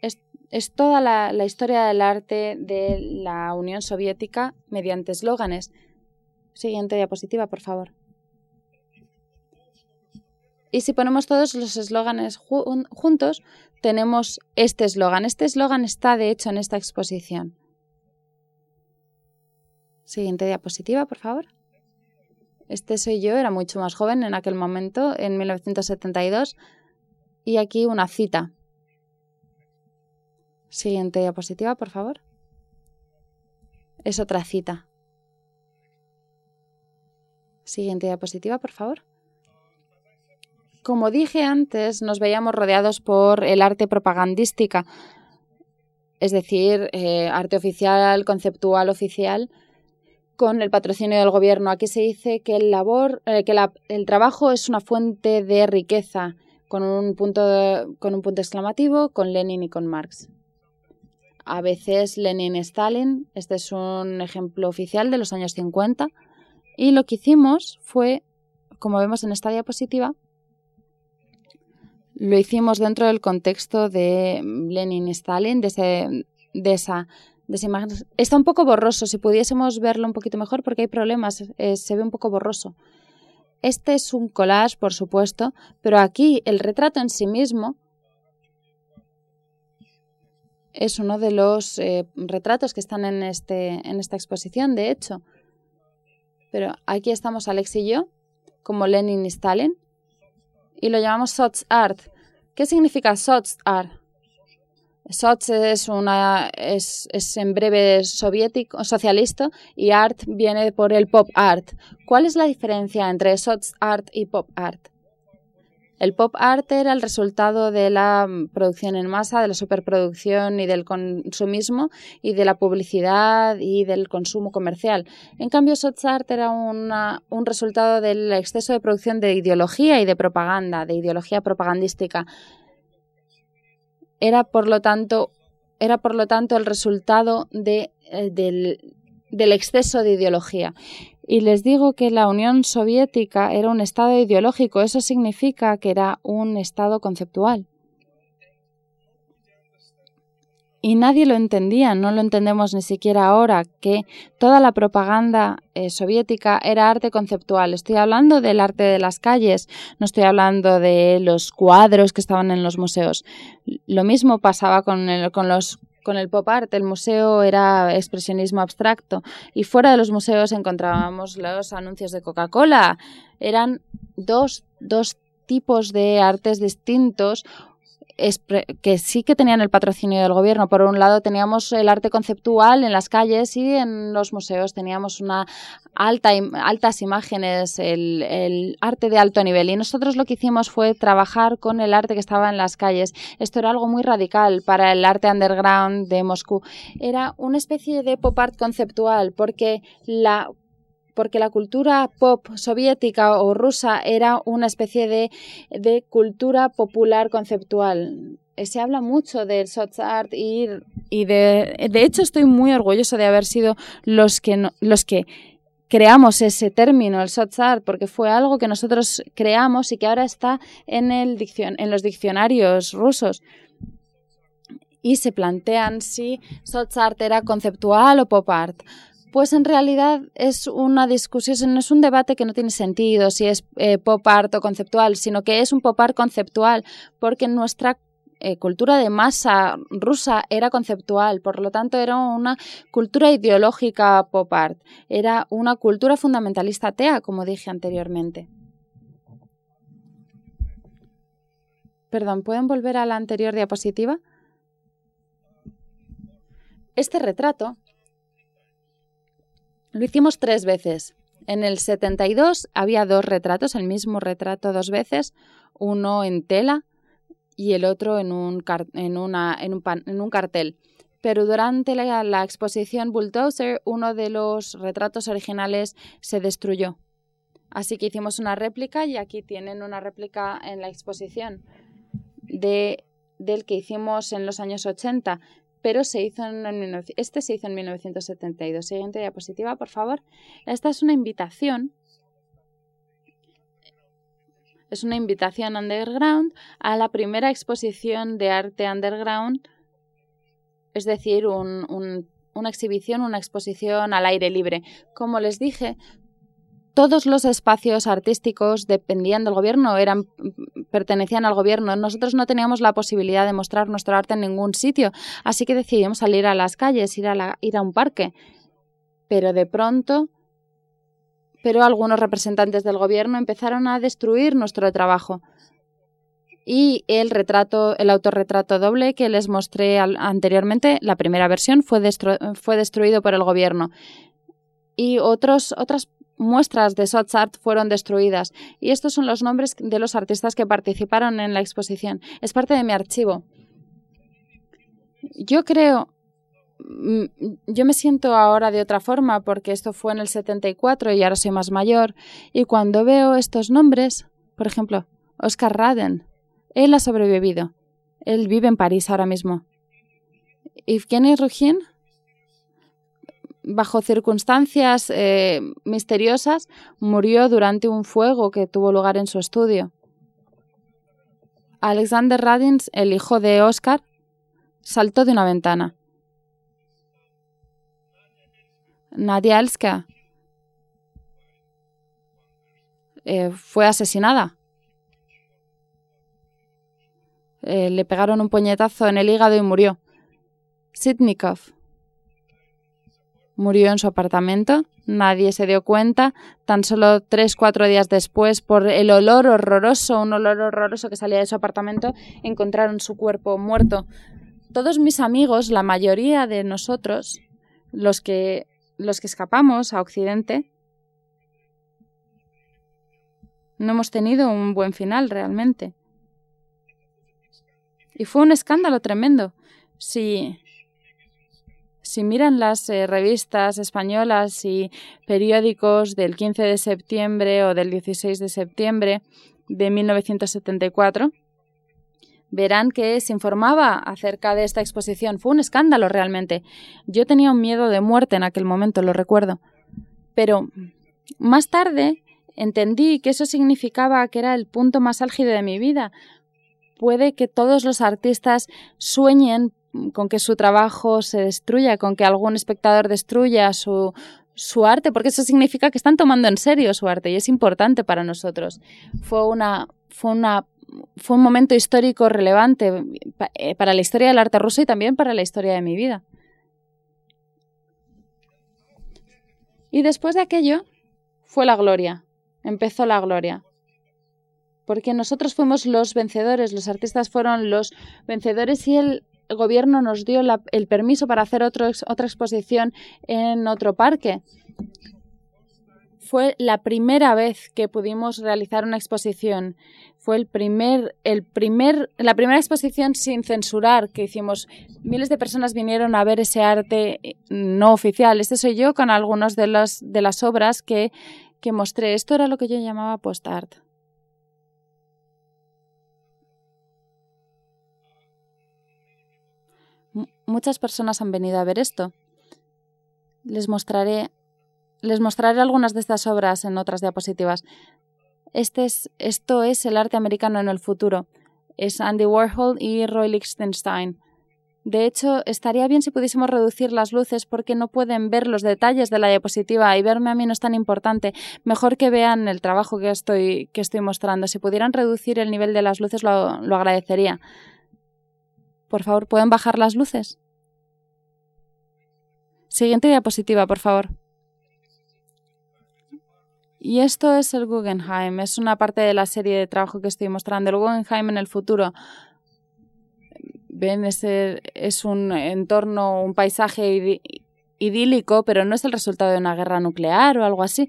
Es, es toda la, la historia del arte de la Unión Soviética mediante eslóganes. Siguiente diapositiva, por favor. Y si ponemos todos los eslóganes juntos, tenemos este eslogan. Este eslogan está, de hecho, en esta exposición. Siguiente diapositiva, por favor. Este soy yo, era mucho más joven en aquel momento, en 1972. Y aquí una cita. Siguiente diapositiva, por favor. Es otra cita. Siguiente diapositiva, por favor. Como dije antes, nos veíamos rodeados por el arte propagandística, es decir, eh, arte oficial, conceptual oficial, con el patrocinio del gobierno. Aquí se dice que eh, el trabajo es una fuente de riqueza, con un, punto con un punto exclamativo, con Lenin y con Marx. A veces Lenin-Stalin, este es un ejemplo oficial de los años 50, y lo que hicimos fue, como vemos en esta diapositiva, lo hicimos dentro del contexto de Lenin y Stalin, de, de, esa, de imagen. Está un poco borroso, si pudiésemos verlo un poquito mejor porque hay problemas, se ve un poco borroso. Este es un collage, por supuesto, pero aquí el retrato en sí mismo es uno de los eh, retratos que están en, este, en esta exposición, de hecho. Pero aquí estamos Alex y yo, como Lenin y Stalin, y lo llamamos Sots Art. ¿Qué significa Sots Art? Sots es, una, es, es, en breve soviético, socialista y art viene por el pop art. ¿Cuál es la diferencia entre Sots Art y pop art? El pop art era el resultado de la producción en masa, de la superproducción y del consumismo y de la publicidad y del consumo comercial. En cambio, Sots art era un resultado del exceso de producción de ideología y de propaganda, de ideología propagandística. Era, por lo tanto, era, por lo tanto el resultado eh, del exceso de ideología. Y les digo que la Unión Soviética era un Estado ideológico, eso significa que era un Estado conceptual. Y nadie lo entendía, no lo entendemos ni siquiera ahora, que toda la propaganda eh, soviética era arte conceptual. Estoy hablando del arte de las calles, no estoy hablando de los cuadros que estaban en los museos. Lo mismo pasaba con, con los con el pop art, el museo era expresionismo abstracto y fuera de los museos encontrábamos los anuncios de Coca-Cola. Eran dos, dos tipos de artes distintos que sí que tenían el patrocinio del gobierno. Por un lado teníamos el arte conceptual en las calles y en los museos teníamos una alta, altas imágenes, el, el, arte de alto nivel. Y nosotros lo que hicimos fue trabajar con el arte que estaba en las calles. Esto era algo muy radical para el arte underground de Moscú. Era una especie de pop art conceptual porque la porque la cultura pop soviética o rusa era una especie de, cultura popular conceptual. Se habla mucho del Sots Art y, y de, de hecho estoy muy orgulloso de haber sido los que, los que creamos ese término, el Sots Art, porque fue algo que nosotros creamos y que ahora está en, el en los diccionarios rusos y se plantean si Sots Art era conceptual o pop art. Pues en realidad es una discusión, no es un debate que no tiene sentido si es eh, pop art o conceptual, sino que es un pop art conceptual, porque nuestra eh, cultura de masa rusa era conceptual, por lo tanto era una cultura ideológica pop art, era una cultura fundamentalista atea, como dije anteriormente. Perdón, ¿pueden volver a la anterior diapositiva? Este retrato lo hicimos tres veces. En el 72 había dos retratos, el mismo retrato dos veces, uno en tela y el otro en un, una, en un, en un cartel. Pero durante la, exposición Bulldozer, uno de los retratos originales se destruyó. Así que hicimos una réplica y aquí tienen una réplica en la exposición de, del que hicimos en los años 80 pero se hizo este se hizo en 1972. Siguiente diapositiva, por favor. Esta es una invitación. Es una invitación underground a la primera exposición de arte underground, es decir, una exhibición, una exposición al aire libre. Como les dije, todos los espacios artísticos dependían del gobierno, eran, pertenecían al gobierno. Nosotros no teníamos la posibilidad de mostrar nuestro arte en ningún sitio, así que decidimos salir a las calles, ir a, ir a un parque. Pero de pronto, pero algunos representantes del gobierno empezaron a destruir nuestro trabajo. y el retrato, el autorretrato doble que les mostré anteriormente, la primera versión fue, fue destruido por el gobierno y otros, otras muestras de Sots Art fueron destruidas. Y estos son los nombres de los artistas que participaron en la exposición. Es parte de mi archivo. Yo creo, mm, yo me siento ahora de otra forma porque esto fue en el 74 y ahora soy más mayor. Y cuando veo estos nombres, por ejemplo, Oscar Raden, él ha sobrevivido. Él vive en París ahora mismo. Evgeny Rugin, bajo circunstancias eh, misteriosas, murió durante un fuego que tuvo lugar en su estudio. Alexander Radins, el hijo de Oscar, saltó de una ventana. Nadia Elska eh, fue asesinada. Eh, le pegaron un puñetazo en el hígado y murió. Sitnikov murió en su apartamento. Nadie se dio cuenta. Tan solo tres, cuatro días después, por el olor horroroso, un olor horroroso que salía de su apartamento, encontraron su cuerpo muerto. Todos mis amigos, la mayoría de nosotros, los que, los que escapamos a Occidente, no hemos tenido un buen final realmente. Y fue un escándalo tremendo. Si si miran las eh, revistas españolas y periódicos del 15 de septiembre o del 16 de septiembre de 1974, verán que se informaba acerca de esta exposición. Fue un escándalo realmente. Yo tenía un miedo de muerte en aquel momento, lo recuerdo. Pero más tarde entendí que eso significaba que era el punto más álgido de mi vida. Puede que todos los artistas sueñen con que su trabajo se destruya, con que algún espectador destruya su, su arte, porque eso significa que están tomando en serio su arte y es importante para nosotros. Fue una, fue una fue un momento histórico relevante eh, para la historia del arte ruso y también para la historia de mi vida. Y después de aquello fue la gloria, empezó la gloria. Porque nosotros fuimos los vencedores, los artistas fueron los vencedores y el el gobierno nos dio el permiso para hacer otra exposición en otro parque. Fue la primera vez que pudimos realizar una exposición. Fue el primer, el primer, la primera exposición sin censurar que hicimos. Miles de personas vinieron a ver ese arte eh, no oficial. Este soy yo con algunas de las, de las obras que, que mostré. Esto era lo que yo llamaba post-art. Muchas personas han venido a ver esto. Les mostraré, les mostraré algunas de estas obras en otras diapositivas. Este es, esto es el arte americano en el futuro. Es Andy Warhol y Roy Lichtenstein. De hecho, estaría bien si pudiésemos reducir las luces porque no pueden ver los detalles de la diapositiva y verme a mí no es tan importante. Mejor que vean el trabajo que estoy, que estoy mostrando. Si pudieran reducir el nivel de las luces lo, lo agradecería. Por favor, ¿pueden bajar las luces? Siguiente diapositiva, por favor. Y esto es el Guggenheim, es una parte de la serie de trabajo que estoy mostrando. El Guggenheim en el futuro. Ven, es, es un entorno, un paisaje idílico, pero no es el resultado de una guerra nuclear o algo así.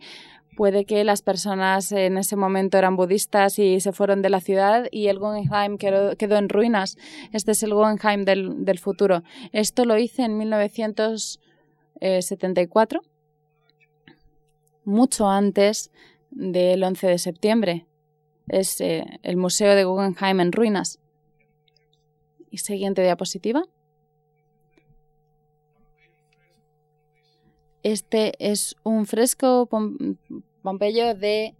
Puede que las personas en ese momento eran budistas y se fueron de la ciudad y el Guggenheim quedó, en ruinas. Este es el Guggenheim del, futuro. Esto lo hice en 1974, mucho antes del 11 de septiembre. Es eh, el Museo de Guggenheim en ruinas. Y siguiente diapositiva. Este es un fresco Pompeyo de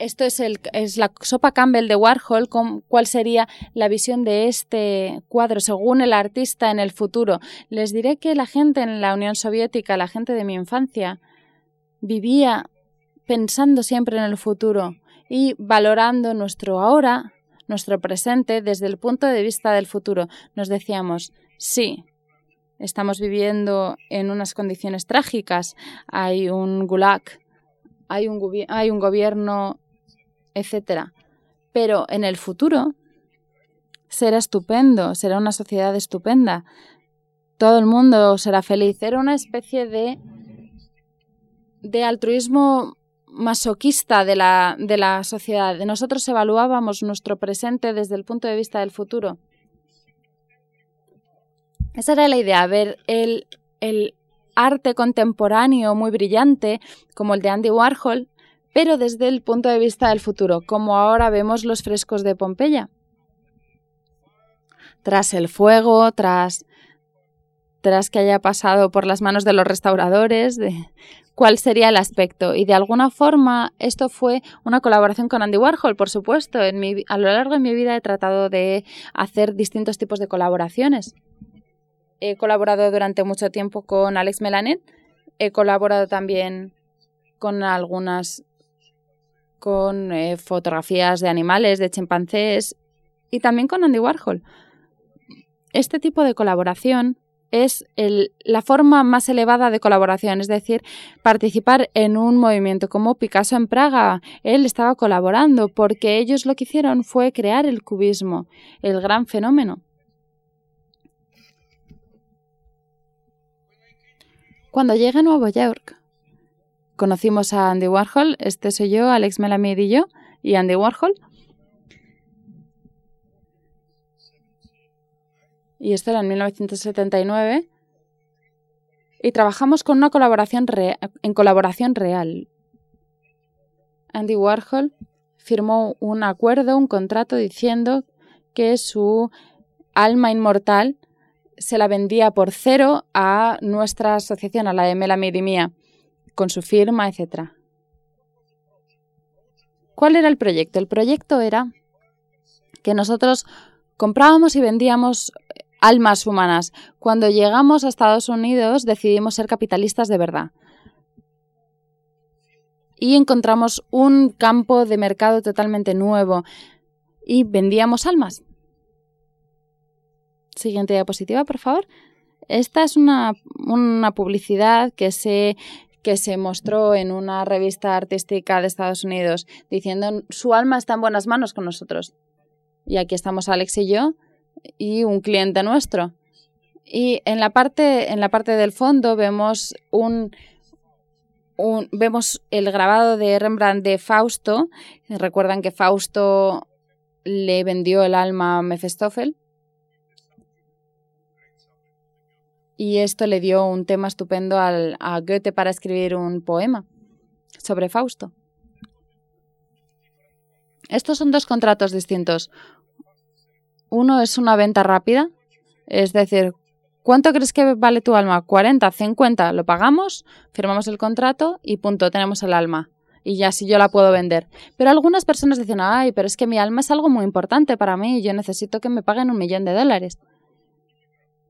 esto es, la sopa Campbell de Warhol, cuál sería la visión de este cuadro según el artista en el futuro. Les diré que la gente en la Unión Soviética, la gente de mi infancia, vivía pensando siempre en el futuro y valorando nuestro ahora, nuestro presente, desde el punto de vista del futuro. Nos decíamos, sí, estamos viviendo en unas condiciones trágicas, hay un gulag, hay un, gobierno, etcétera. Pero en el futuro será estupendo, será una sociedad estupenda. Todo el mundo será feliz. Era una especie de, de altruismo masoquista de la, de la sociedad. Nosotros evaluábamos nuestro presente desde el punto de vista del futuro. Esa era la idea, ver el, el arte contemporáneo muy brillante, como el de Andy Warhol, pero desde el punto de vista del futuro, como ahora vemos los frescos de Pompeya. Tras el fuego, tras, tras que haya pasado por las manos de los restauradores, cuál sería el aspecto. Y de alguna forma esto fue una colaboración con Andy Warhol, por supuesto. En mi, a lo largo de mi vida he tratado de hacer distintos tipos de colaboraciones. He colaborado durante mucho tiempo con Alex Melanet. He colaborado también con algunas con eh, fotografías de animales, de chimpancés y también con Andy Warhol. Este tipo de colaboración es la forma más elevada de colaboración, es decir, participar en un movimiento como Picasso en Praga. Él estaba colaborando porque ellos lo que hicieron fue crear el cubismo, el gran fenómeno. Cuando llegué a Nueva York, conocimos a Andy Warhol, este soy yo, Alex Melamed y yo, y Andy Warhol. Y esto era en 1979. Y trabajamos con una colaboración en colaboración real. Andy Warhol firmó un acuerdo, un contrato diciendo que su alma inmortal se la vendía por cero a nuestra asociación, a la de Melamid mía, con su firma, etc. ¿Cuál era el proyecto? El proyecto era que nosotros comprábamos y vendíamos almas humanas. Cuando llegamos a Estados Unidos decidimos ser capitalistas de verdad. Y encontramos un campo de mercado totalmente nuevo y vendíamos almas. Siguiente diapositiva, por favor. Esta es una, publicidad que se, que se mostró en una revista artística de Estados Unidos diciendo su alma está en buenas manos con nosotros. Y aquí estamos Alex y yo y un cliente nuestro. Y en la parte, en la parte del fondo vemos un, un, vemos el grabado de Rembrandt de Fausto. Recuerdan que Fausto le vendió el alma a Mefistófeles y esto le dio un tema estupendo al, a Goethe para escribir un poema sobre Fausto. Estos son dos contratos distintos. Uno es una venta rápida, es decir, ¿cuánto crees que vale tu alma? 40, 50, lo pagamos, firmamos el contrato y punto, tenemos el alma. Y ya si yo la puedo vender. Pero algunas personas dicen, ay, pero es que mi alma es algo muy importante para mí y yo necesito que me paguen un millón de dólares.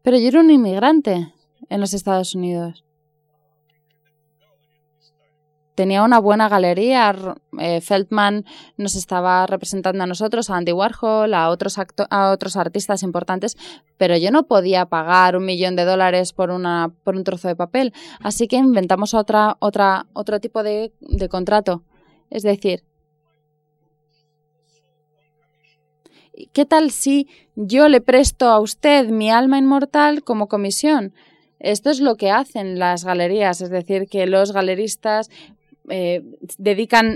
Pero yo era un inmigrante en los Estados Unidos. Tenía una buena galería. Eh, Feldman nos estaba representando a nosotros, a Andy Warhol, a otros, a otros artistas importantes, pero yo no podía pagar un millón de dólares por, una, por un trozo de papel. Así que inventamos otra, otra, otro tipo de, de contrato. Es decir, ¿qué tal si yo le presto a usted mi alma inmortal como comisión? Esto es lo que hacen las galerías, es decir, que los galeristas eh,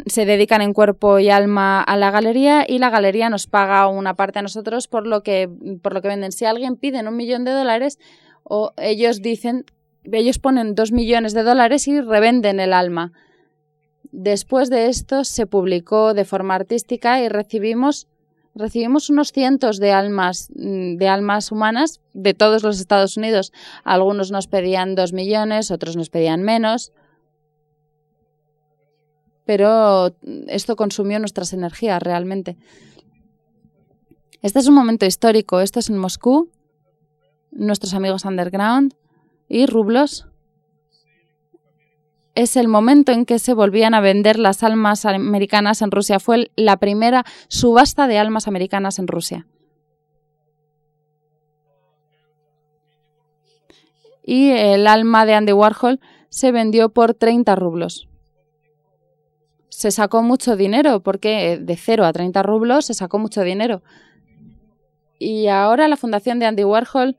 se dedican en cuerpo y alma a la galería y la galería nos paga una parte a nosotros por lo que, por lo que venden. Si alguien pide un millón de dólares, o ellos dicen, ellos ponen dos millones de dólares y revenden el alma. Después de esto se publicó de forma artística y recibimos recibimos unos cientos de almas, mm, de almas humanas de todos los Estados Unidos. Algunos nos pedían dos millones, otros nos pedían menos. Pero esto consumió nuestras energías realmente. Este es un momento histórico. Esto es en Moscú. Nuestros amigos underground y rublos es el momento en que se volvían a vender las almas americanas en Rusia. Fue la primera subasta de almas americanas en Rusia. Y el alma de Andy Warhol se vendió por 30 rublos. se sacó mucho dinero, porque de 0 a 30 rublos se sacó mucho dinero. Y ahora la fundación de Andy Warhol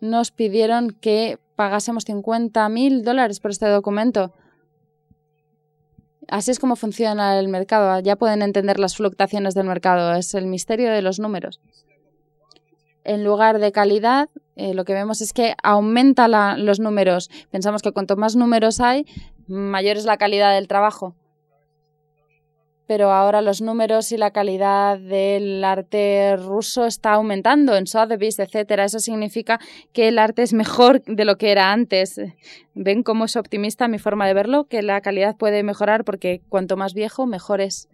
nos pidieron que pagásemos 50 mil dólares por este documento. Así es como funciona el mercado. Ya pueden entender las fluctuaciones del mercado. Es el misterio de los números. En lugar de calidad, eh, lo que vemos es que aumenta los números. Pensamos que cuanto más números hay, mayor es la calidad del trabajo pero ahora los números y la calidad del arte ruso está aumentando en Sotheby's, etcétera. Eso significa que el arte es mejor de lo que era antes. ¿Ven cómo es optimista mi forma de verlo? Que la calidad puede mejorar porque cuanto más viejo, mejor es.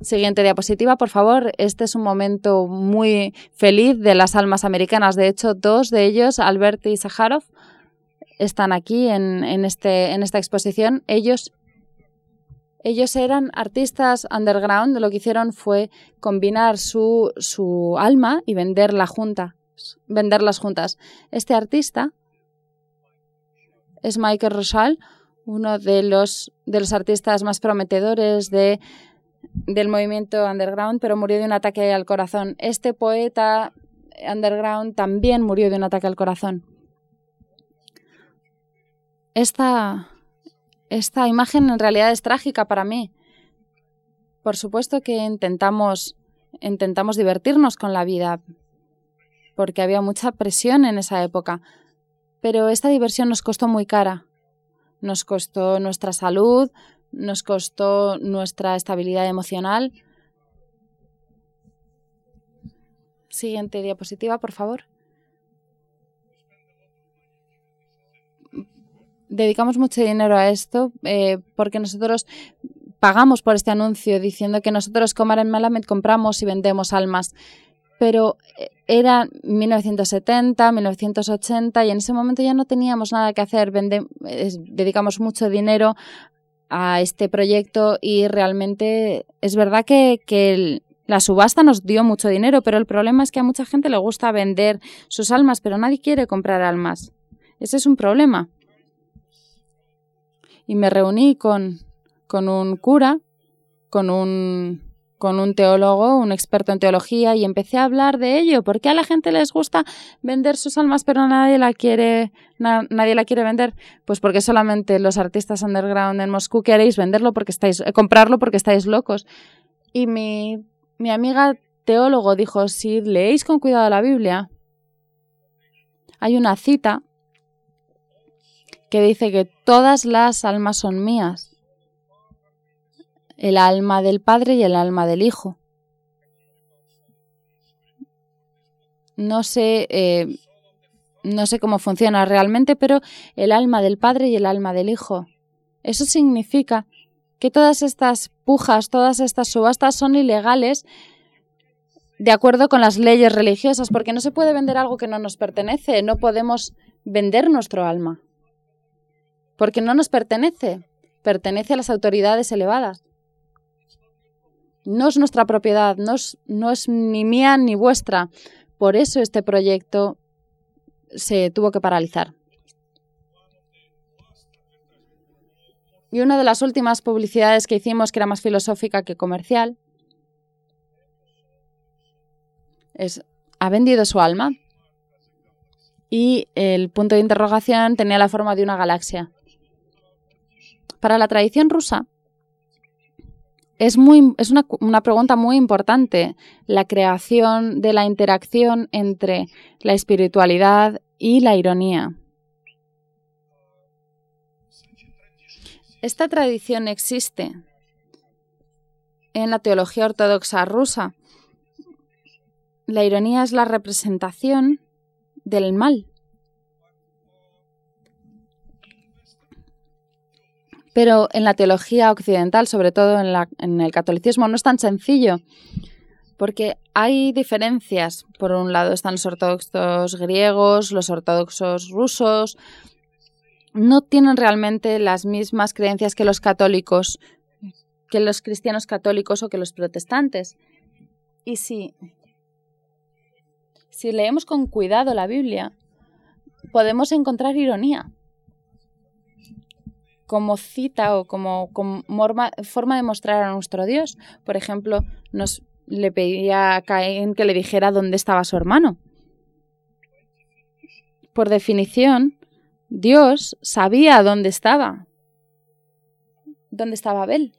Siguiente diapositiva, por favor. Este es un momento muy feliz de las almas americanas. De hecho, dos de ellos, Albert y Sajarov, están aquí en, en, este, en esta exposición. Ellos ellos eran artistas underground, lo que hicieron fue combinar su, su alma y venderla junta, venderlas juntas. Este artista es Michael Rochal, uno de los, de los artistas más prometedores de, del movimiento underground, pero murió de un ataque al corazón. Este poeta underground también murió de un ataque al corazón. Esta, esta imagen en realidad es trágica para mí. Por supuesto que intentamos, intentamos divertirnos con la vida, porque había mucha presión en esa época, pero esta diversión nos costó muy cara. Nos costó nuestra salud, nos costó nuestra estabilidad emocional. Siguiente diapositiva, por favor. Dedicamos mucho dinero a esto eh, porque nosotros pagamos por este anuncio diciendo que nosotros con Maren Malamed compramos y vendemos almas. Pero eh, era 1970, 1980 y en ese momento ya no teníamos nada que hacer. dedicamos mucho dinero a este proyecto y realmente es verdad que la subasta nos dio mucho dinero, pero el problema es que a mucha gente le gusta vender sus almas, pero nadie quiere comprar almas. Ese es un problema y me reuní con, con un cura, con un, con un teólogo, un experto en teología, y empecé a hablar de ello. ¿Por qué a la gente les gusta vender sus almas, pero nadie la quiere, nadie la quiere vender? Pues porque solamente los artistas underground en Moscú queréis venderlo porque estáis, eh, comprarlo porque estáis locos. Y mi, mi amiga teólogo dijo, si leéis con cuidado la Biblia, hay una cita que dice que todas las almas son mías, el alma del Padre y el alma del Hijo. No sé, eh, no sé cómo funciona realmente, pero el alma del Padre y el alma del Hijo. Eso significa que todas estas pujas, todas estas subastas son ilegales de acuerdo con las leyes religiosas, porque no se puede vender algo que no nos pertenece, no podemos vender nuestro alma porque no nos pertenece, pertenece a las autoridades elevadas. No es nuestra propiedad, no es, ni mía ni vuestra. Por eso este proyecto se tuvo que paralizar. Y una de las últimas publicidades que hicimos, que era más filosófica que comercial, es, ¿ha vendido su alma? Y el punto de interrogación tenía la forma de una galaxia. Para la tradición rusa es, muy, es una, una pregunta muy importante la creación de la interacción entre la espiritualidad y la ironía. Esta tradición existe en la teología ortodoxa rusa. La ironía es la representación del mal. Pero en la teología occidental, sobre todo en, el catolicismo, no es tan sencillo, porque hay diferencias. Por un lado están los ortodoxos griegos, los ortodoxos rusos, no tienen realmente las mismas creencias que los católicos, que los cristianos católicos o que los protestantes. Y si, si leemos con cuidado la Biblia, podemos encontrar ironía como cita o como, forma de mostrar a nuestro Dios. Por ejemplo, nos le pedía a Caín que le dijera dónde estaba su hermano. Por definición, Dios sabía dónde estaba. ¿Dónde estaba Abel?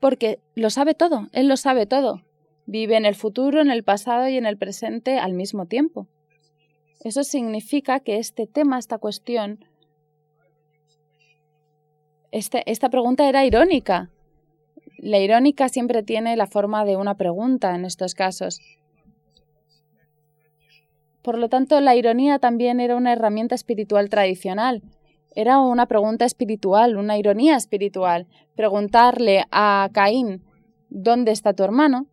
Porque lo sabe todo, Él lo sabe todo. Vive en el futuro, en el pasado y en el presente al mismo tiempo. Eso significa que este tema, esta cuestión, este, esta pregunta era irónica. La irónica siempre tiene la forma de una pregunta en estos casos. Por lo tanto, la ironía también era una herramienta espiritual tradicional. Era una pregunta espiritual, una ironía espiritual. Preguntarle a Caín, ¿dónde está tu hermano?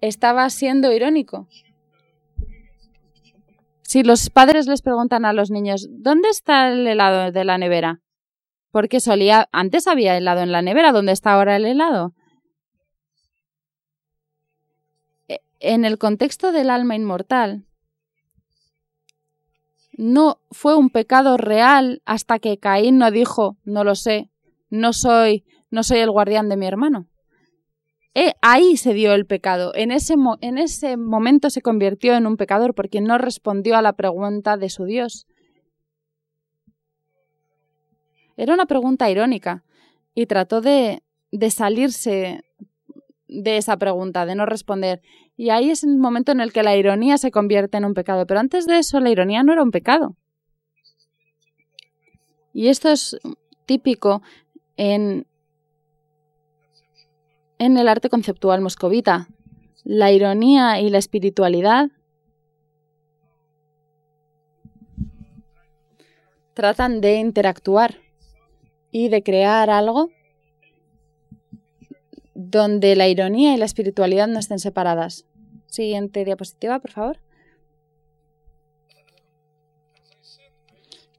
Estaba siendo irónico. Si los padres les preguntan a los niños, ¿dónde está el helado de la nevera? Porque solía, antes había helado en la nevera, ¿dónde está ahora el helado? E, en el contexto del alma inmortal, no fue un pecado real hasta que Caín no dijo, no lo sé, no soy, no soy el guardián de mi hermano. Eh, ahí se dio el pecado. En ese, en ese momento se convirtió en un pecador porque no respondió a la pregunta de su Dios. Era una pregunta irónica y trató de, de salirse de esa pregunta, de no responder. Y ahí es el momento en el que la ironía se convierte en un pecado. Pero antes de eso, la ironía no era un pecado. Y esto es típico en, en el arte conceptual moscovita. La ironía y la espiritualidad tratan de interactuar y de crear algo donde la ironía y la espiritualidad no estén separadas. Siguiente diapositiva, por favor.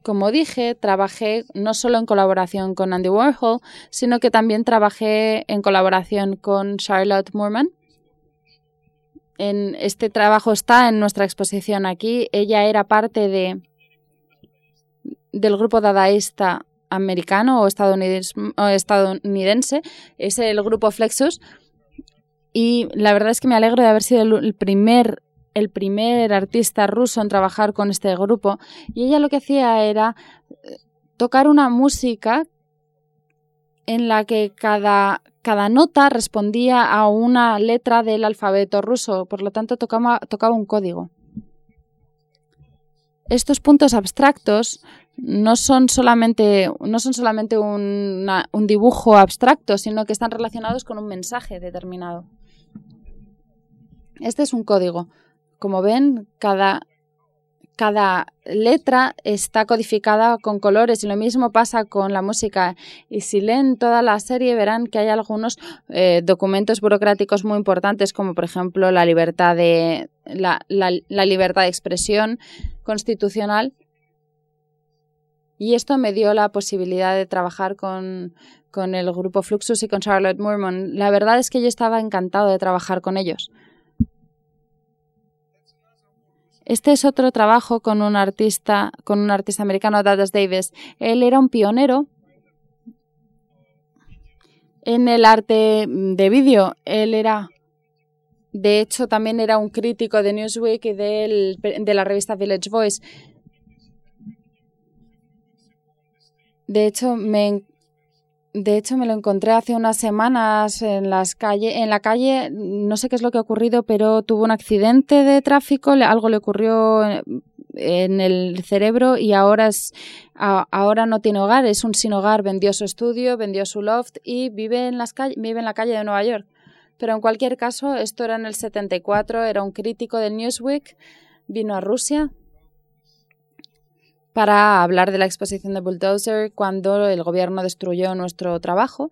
Como dije, trabajé no solo en colaboración con Andy Warhol, sino que también trabajé en colaboración con Charlotte Moorman. En este trabajo está en nuestra exposición aquí. Ella era parte de, del grupo dadaísta americano o estadounidense, o estadounidense, es el grupo Flexus. Y la verdad es que me alegro de haber sido el primer el primer artista ruso en trabajar con este grupo y ella lo que hacía era eh, tocar una música en la que cada, cada nota respondía a una letra del alfabeto ruso, por lo tanto tocaba, tocaba un código. Estos puntos abstractos no son solamente, no son solamente un dibujo abstracto, sino que están relacionados con un mensaje determinado. Este es un código. Como ven, cada, cada letra está codificada con colores y lo mismo pasa con la música. Y si leen toda la serie verán que hay algunos eh, documentos burocráticos muy importantes como por ejemplo la libertad de la, la libertad de expresión constitucional. Y esto me dio la posibilidad de trabajar con, con el grupo Fluxus y con Charlotte Moorman. La verdad es que yo estaba encantado de trabajar con ellos. Este es otro trabajo con un artista, con un artista americano, Dallas Davis. Él era un pionero en el arte de vídeo. Él era, de hecho, también era un crítico de Newsweek y de la revista Village Voice. De hecho, me, de hecho, me lo encontré hace unas semanas en las calle, en la calle, no sé qué es lo que ha ocurrido, pero tuvo un accidente de tráfico, algo le ocurrió en el cerebro y ahora es ahora no tiene hogar, es un sin hogar, vendió su estudio, vendió su loft y vive en las vive en la calle de Nueva York. Pero en cualquier caso, esto era en el 74, era un crítico del Newsweek, vino a Rusia, para hablar de la exposición de Bulldozer cuando el gobierno destruyó nuestro trabajo.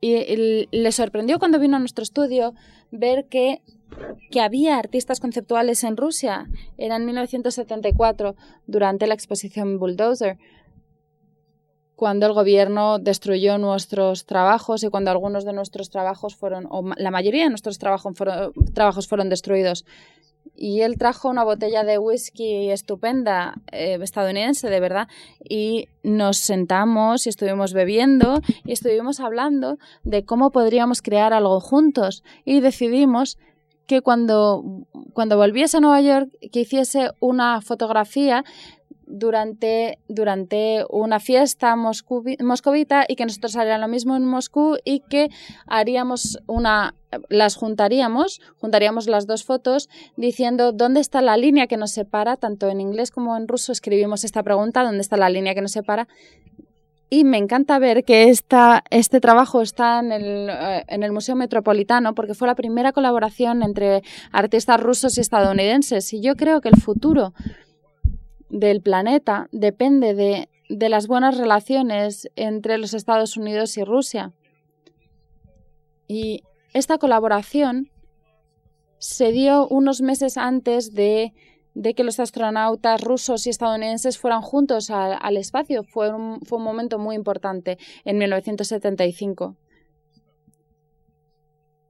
Y le sorprendió cuando vino a nuestro estudio ver que, que había artistas conceptuales en Rusia. Era en 1974, durante la exposición Bulldozer, cuando el gobierno destruyó nuestros trabajos y cuando algunos de nuestros trabajos fueron, o la mayoría de nuestros trabajos trabajos fueron destruidos y él trajo una botella de whisky estupenda, eh, estadounidense, de verdad, y nos sentamos y estuvimos bebiendo y estuvimos hablando de cómo podríamos crear algo juntos y decidimos que cuando, cuando volviese a Nueva York que hiciese una fotografía durante, durante una fiesta moscovita y que nosotros haríamos lo mismo en Moscú y que haríamos una las juntaríamos, juntaríamos las dos fotos diciendo dónde está la línea que nos separa, tanto en inglés como en ruso escribimos esta pregunta, dónde está la línea que nos separa. Y me encanta ver que esta, este trabajo está en el, eh, en el Museo Metropolitano porque fue la primera colaboración entre artistas rusos y estadounidenses. Y yo creo que el futuro del planeta depende de, de las buenas relaciones entre los Estados Unidos y Rusia. Y esta colaboración se dio unos meses antes de, que los astronautas rusos y estadounidenses fueran juntos al espacio. Fue un, fue un momento muy importante en 1975.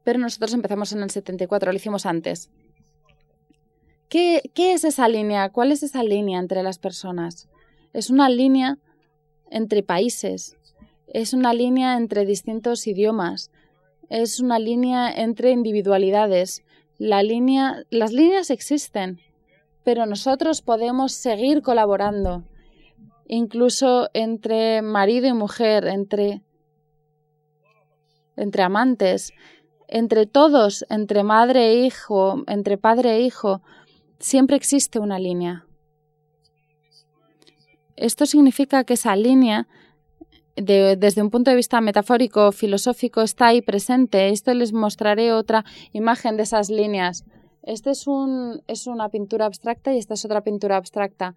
Pero nosotros empezamos en el 74, lo hicimos antes. ¿Qué, es esa línea? ¿Cuál es esa línea entre las personas? Es una línea entre países, es una línea entre distintos idiomas, es una línea entre individualidades. La línea, las líneas existen, pero nosotros podemos seguir colaborando, incluso entre marido y mujer, entre, entre amantes, entre todos, entre madre e hijo, entre padre e hijo siempre existe una línea. Esto significa que esa línea, desde un punto de vista metafórico, filosófico, está ahí presente. Esto les mostraré otra imagen de esas líneas. Esta es, un, es una pintura abstracta y esta es otra pintura abstracta.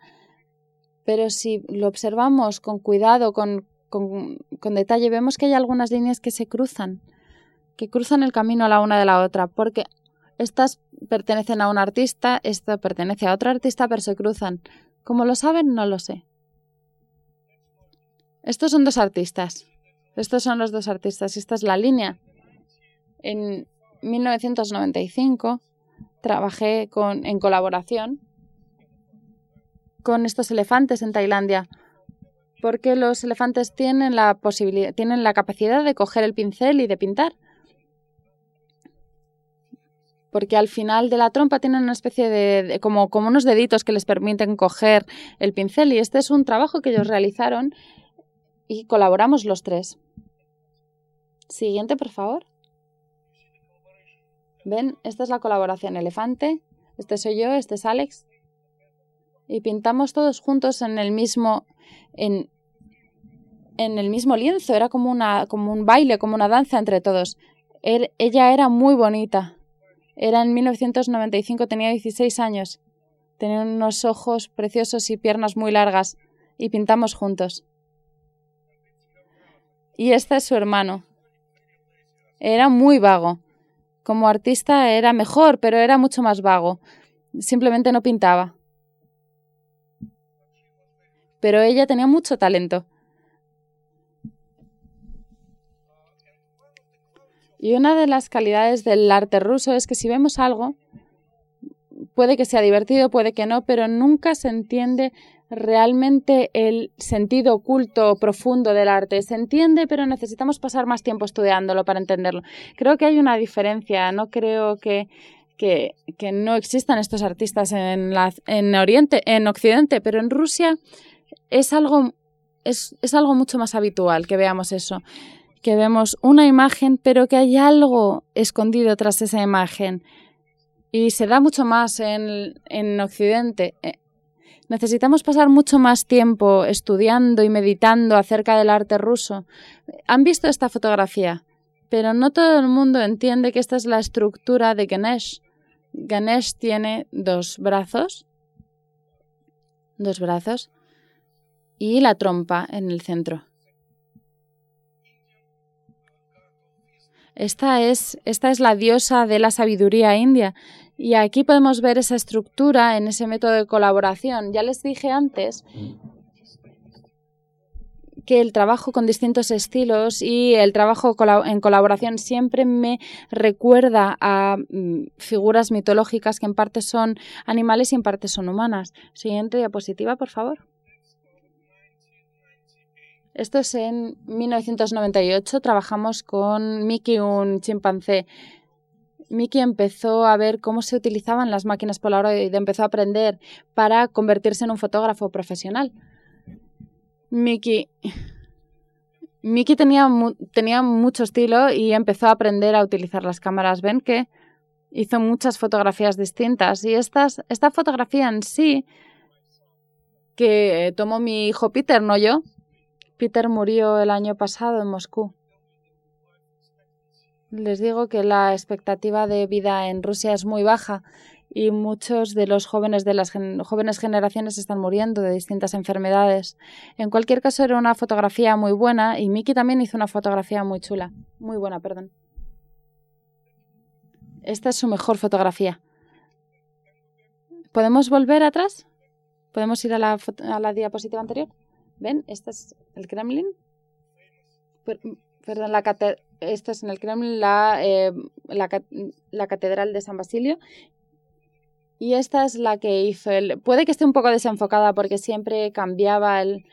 Pero si lo observamos con cuidado, con, con, con detalle, vemos que hay algunas líneas que se cruzan, que cruzan el camino la una de la otra, porque estas pertenecen a un artista, esto pertenece a otro artista, pero se cruzan. ¿Cómo lo saben? No lo sé. Estos son dos artistas. Estos son los dos artistas. Esta es la línea. En 1995 trabajé con, en colaboración con estos elefantes en Tailandia, porque los elefantes tienen la posibilidad, tienen la capacidad de coger el pincel y de pintar porque al final de la trompa tienen una especie de, como, unos deditos que les permiten coger el pincel y este es un trabajo que ellos realizaron y colaboramos los tres. Siguiente, por favor. Ven, esta es la colaboración elefante, este soy yo, este es Alex. Y pintamos todos juntos en el mismo en, en el mismo lienzo, era como una como un baile, como una danza entre todos. Er, ella era muy bonita. Era en 1995, tenía 16 años. Tenía unos ojos preciosos y piernas muy largas, y pintamos juntos. Y este es su hermano. Era muy vago. Como artista era mejor, pero era mucho más vago. Simplemente no pintaba. Pero ella tenía mucho talento. Y una de las calidades del arte ruso es que si vemos algo, puede que sea divertido, puede que no, pero nunca se entiende realmente el sentido oculto profundo del arte. Se entiende, pero necesitamos pasar más tiempo estudiándolo para entenderlo. Creo que hay una diferencia. No creo que, que, no existan estos artistas en, la, en Oriente, en Occidente, pero en Rusia es algo, es, es algo mucho más habitual que veamos eso que vemos una imagen, pero que hay algo escondido tras esa imagen. Y se da mucho más en, en Occidente. Eh, necesitamos pasar mucho más tiempo estudiando y meditando acerca del arte ruso. Han visto esta fotografía, pero no todo el mundo entiende que esta es la estructura de Ganesh. Ganesh tiene dos brazos, dos brazos y la trompa en el centro. Esta es, esta es la diosa de la sabiduría india. Y aquí podemos ver esa estructura en ese método de colaboración. Ya les dije antes que el trabajo con distintos estilos y el trabajo en colaboración siempre me recuerda a mm, figuras mitológicas que en parte son animales y en parte son humanas. Siguiente diapositiva, por favor. Esto es en 1998. Trabajamos con Mickey, un chimpancé. Mickey empezó a ver cómo se utilizaban las máquinas Polaroid empezó a aprender para convertirse en un fotógrafo profesional. Mickey, Mickey tenía, tenía mucho estilo y empezó a aprender a utilizar las cámaras. Ven que hizo muchas fotografías distintas y estas, esta fotografía en sí que tomó mi hijo Peter, no yo, Peter murió el año pasado en Moscú. Les digo que la expectativa de vida en Rusia es muy baja y muchos de los jóvenes de las jóvenes generaciones están muriendo de distintas enfermedades. En cualquier caso era una fotografía muy buena y Miki también hizo una fotografía muy chula, muy buena, perdón. Esta es su mejor fotografía. ¿Podemos volver atrás? ¿Podemos ir a la, a la diapositiva anterior? ¿Ven? Este es el Kremlin. perdón, la esta es en el Kremlin, la, eh, la, Catedral de San Basilio. Y esta es la que hizo él. Puede que esté un poco desenfocada porque siempre cambiaba el,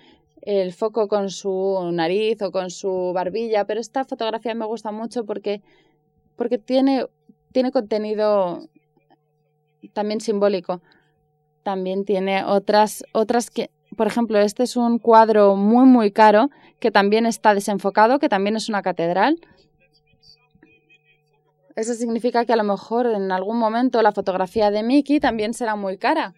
el foco con su nariz o con su barbilla, pero esta fotografía me gusta mucho porque, porque tiene, tiene contenido también simbólico. También tiene otras, otras que por ejemplo, este es un cuadro muy, muy caro que también está desenfocado, que también es una catedral. Eso significa que a lo mejor en algún momento la fotografía de Mickey también será muy cara.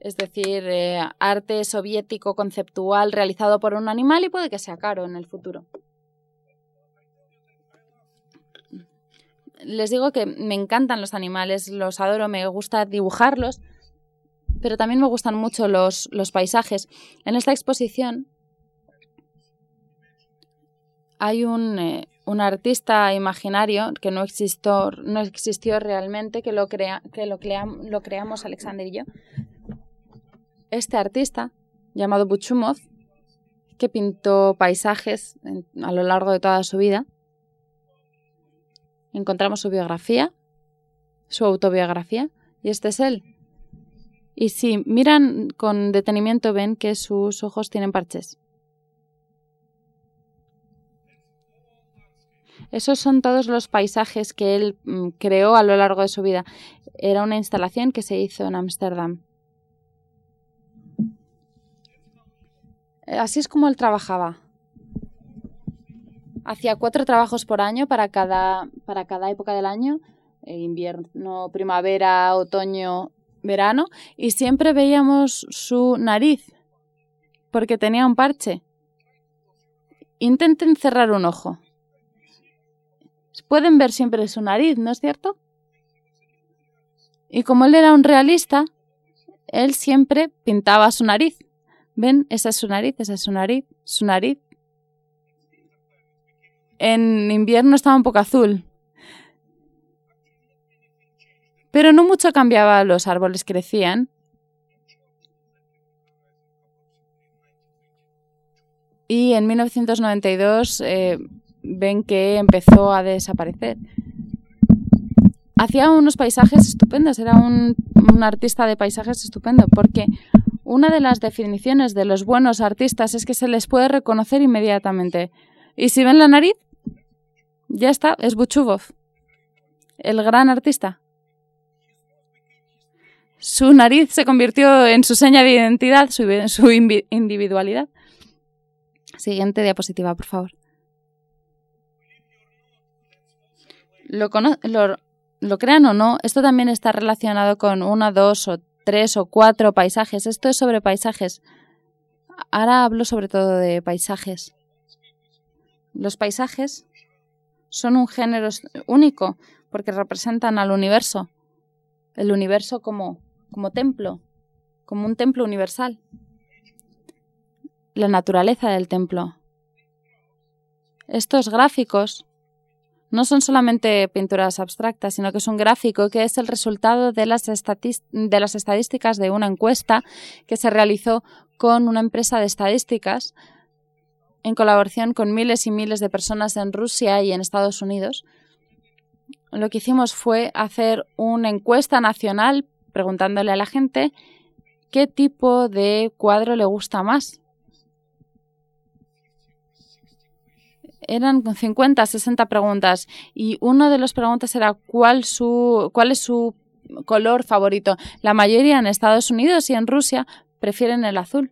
Es decir, eh, arte soviético conceptual realizado por un animal y puede que sea caro en el futuro. Les digo que me encantan los animales, los adoro, me gusta dibujarlos pero también me gustan mucho los, paisajes. En esta exposición hay un, eh, artista imaginario que no existió, no existió realmente, que lo, crea, que lo creamos Alexander y yo. Este artista, llamado Buchumov, que pintó paisajes a lo largo de toda su vida. Encontramos su biografía, su autobiografía, y este es él. Y si miran con detenimiento ven que sus ojos tienen parches. Esos son todos los paisajes que él mm, creó a lo largo de su vida. Era una instalación que se hizo en Ámsterdam. Así es como él trabajaba. Hacía cuatro trabajos por año para cada, para cada época del año. Eh, invierno, primavera, otoño verano y siempre veíamos su nariz porque tenía un parche. Intenten cerrar un ojo. Pueden ver siempre su nariz, ¿no es cierto? Y como él era un realista, él siempre pintaba su nariz. ¿Ven? Esa es su nariz, esa es su nariz, su nariz. En invierno estaba un poco azul, pero no mucho cambiaba, los árboles crecían. Y en 1992 eh, ven que empezó a desaparecer. Hacía unos paisajes estupendos, era un, un artista de paisajes estupendo, porque una de las definiciones de los buenos artistas es que se les puede reconocer inmediatamente. Y si ven la nariz, ya está, es Buchubov, el gran artista. Su nariz se convirtió en su seña de identidad, su, individualidad. Siguiente diapositiva, por favor. Lo, lo, crean o no, esto también está relacionado con una, dos o tres o cuatro paisajes. Esto es sobre paisajes. Ahora hablo sobre todo de paisajes. Los paisajes son un género único porque representan al universo. El universo como como templo, como un templo universal. La naturaleza del templo. Estos gráficos no son solamente pinturas abstractas, sino que es un gráfico que es el resultado de las, de las estadísticas de una encuesta que se realizó con una empresa de estadísticas en colaboración con miles y miles de personas en Rusia y en Estados Unidos. Lo que hicimos fue hacer una encuesta nacional preguntándole a la gente qué tipo de cuadro le gusta más. Eran 50, 60 preguntas y una de las preguntas era cuál, su, cuál es su color favorito. La mayoría en Estados Unidos y en Rusia prefieren el azul.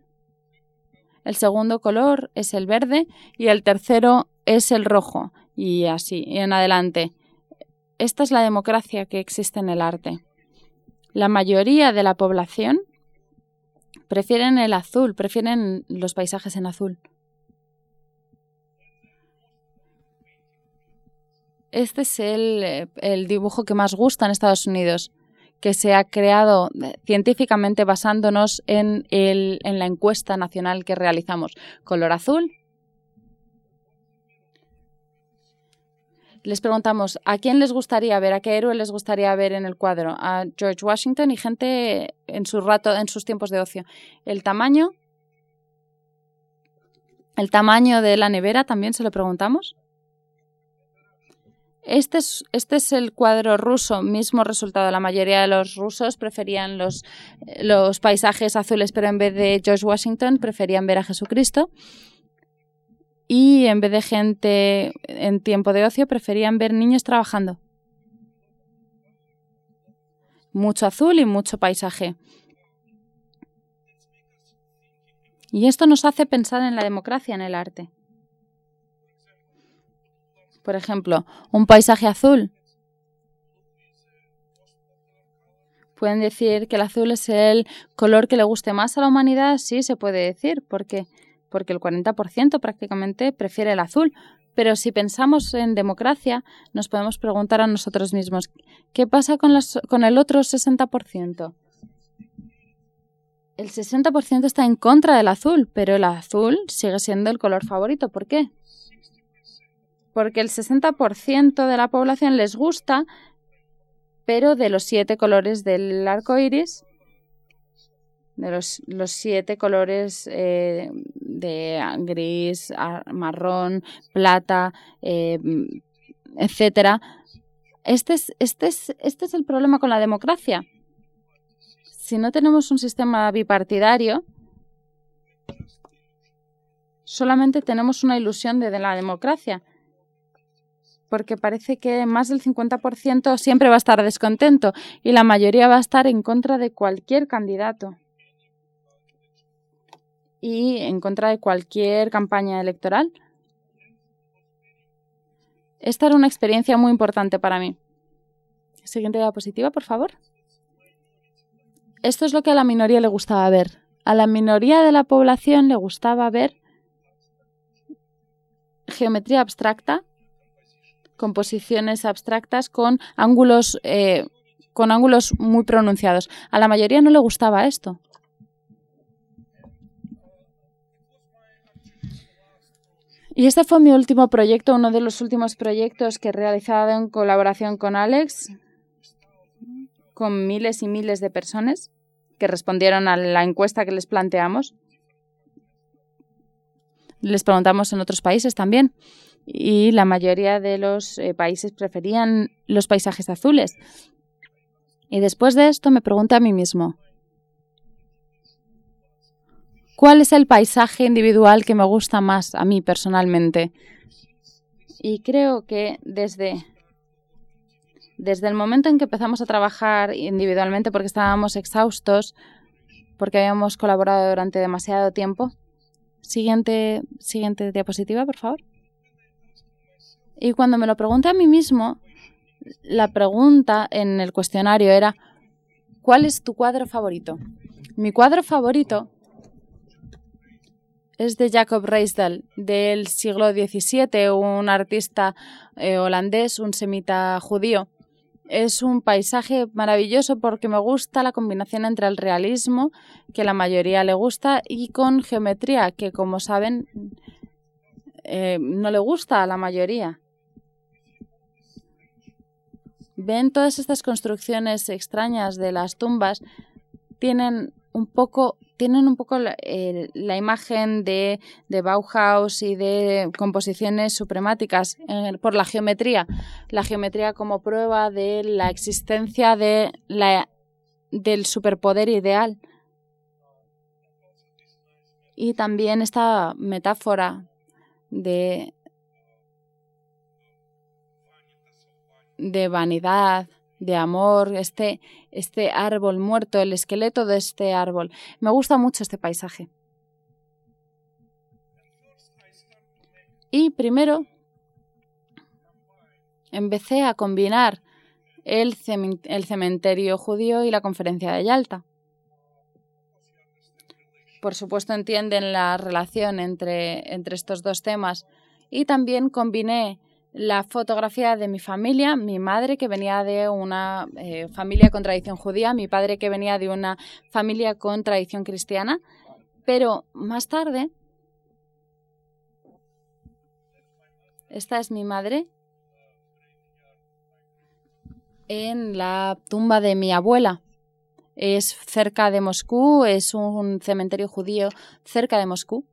El segundo color es el verde y el tercero es el rojo. Y así, y en adelante. Esta es la democracia que existe en el arte. La mayoría de la población prefieren el azul, prefieren los paisajes en azul. Este es el, el dibujo que más gusta en Estados Unidos que se ha creado científicamente basándonos en, el, en la encuesta nacional que realizamos. Color azul. Les preguntamos a quién les gustaría ver, a qué héroe les gustaría ver en el cuadro, a George Washington y gente en su rato, en sus tiempos de ocio. El tamaño, el tamaño de la nevera también se lo preguntamos. Este es, este es el cuadro ruso, mismo resultado. La mayoría de los rusos preferían los, los paisajes azules, pero en vez de George Washington preferían ver a Jesucristo. Y en vez de gente en tiempo de ocio, preferían ver niños trabajando. Mucho azul y mucho paisaje. Y esto nos hace pensar en la democracia en el arte. Por ejemplo, un paisaje azul. ¿Pueden decir que el azul es el color que le guste más a la humanidad? Sí, se puede decir, porque, porque el 40% prácticamente prefiere el azul. Pero si pensamos en democracia, nos podemos preguntar a nosotros mismos, ¿qué pasa con, el otro 60%? El 60% está en contra del azul, pero el azul sigue siendo el color favorito. ¿Por qué? porque el 60% de la población les gusta, pero de los siete colores del arco iris, de los, siete colores eh, de gris, marrón, plata, eh, etcétera. Este es, este, es, este es el problema con la democracia. Si no tenemos un sistema bipartidario, solamente tenemos una ilusión de la democracia porque parece que más del 50% siempre va a estar descontento y la mayoría va a estar en contra de cualquier candidato y en contra de cualquier campaña electoral. Esta era una experiencia muy importante para mí. Siguiente diapositiva, por favor. Esto es lo que a la minoría le gustaba ver. A la minoría de la población le gustaba ver geometría abstracta composiciones abstractas con ángulos, eh, con ángulos muy pronunciados. A la mayoría no le gustaba esto. Y este fue mi último proyecto, uno de los últimos proyectos que he realizado en colaboración con Alex, con miles y miles de personas que respondieron a la encuesta que les planteamos. Les preguntamos en otros países también y la mayoría de los eh, países preferían los paisajes azules. Y después de esto me pregunté a mí mismo, ¿cuál es el paisaje individual que me gusta más a mí personalmente? Y creo que desde, desde el momento en que empezamos a trabajar individualmente porque estábamos exhaustos, porque habíamos colaborado durante demasiado tiempo. Siguiente, siguiente diapositiva, por favor. Y cuando me lo pregunté a mí mismo, la pregunta en el cuestionario era, ¿cuál es tu cuadro favorito? Mi cuadro favorito es de Jacob Reisdal, del siglo XVII, un artista eh, holandés, un semita judío. Es un paisaje maravilloso porque me gusta la combinación entre el realismo, que la mayoría le gusta, y con geometría, que como saben eh, no le gusta a la mayoría ven todas estas construcciones extrañas de las tumbas, tienen un poco, tienen un poco la, imagen de, de, Bauhaus y de composiciones supremáticas por la geometría. La geometría como prueba de la existencia de la, del superpoder ideal. Y también esta metáfora de, de vanidad, de amor, este, este árbol muerto, el esqueleto de este árbol. Me gusta mucho este paisaje. Y primero empecé a combinar el, cementerio judío y la conferencia de Yalta. Por supuesto entienden la relación entre, entre estos dos temas y también combiné la fotografía de mi familia, mi madre que venía de una eh, familia con tradición judía, mi padre que venía de una familia con tradición cristiana, pero más tarde, esta es mi madre en la tumba de mi abuela. Es cerca de Moscú, es un cementerio judío cerca de Moscú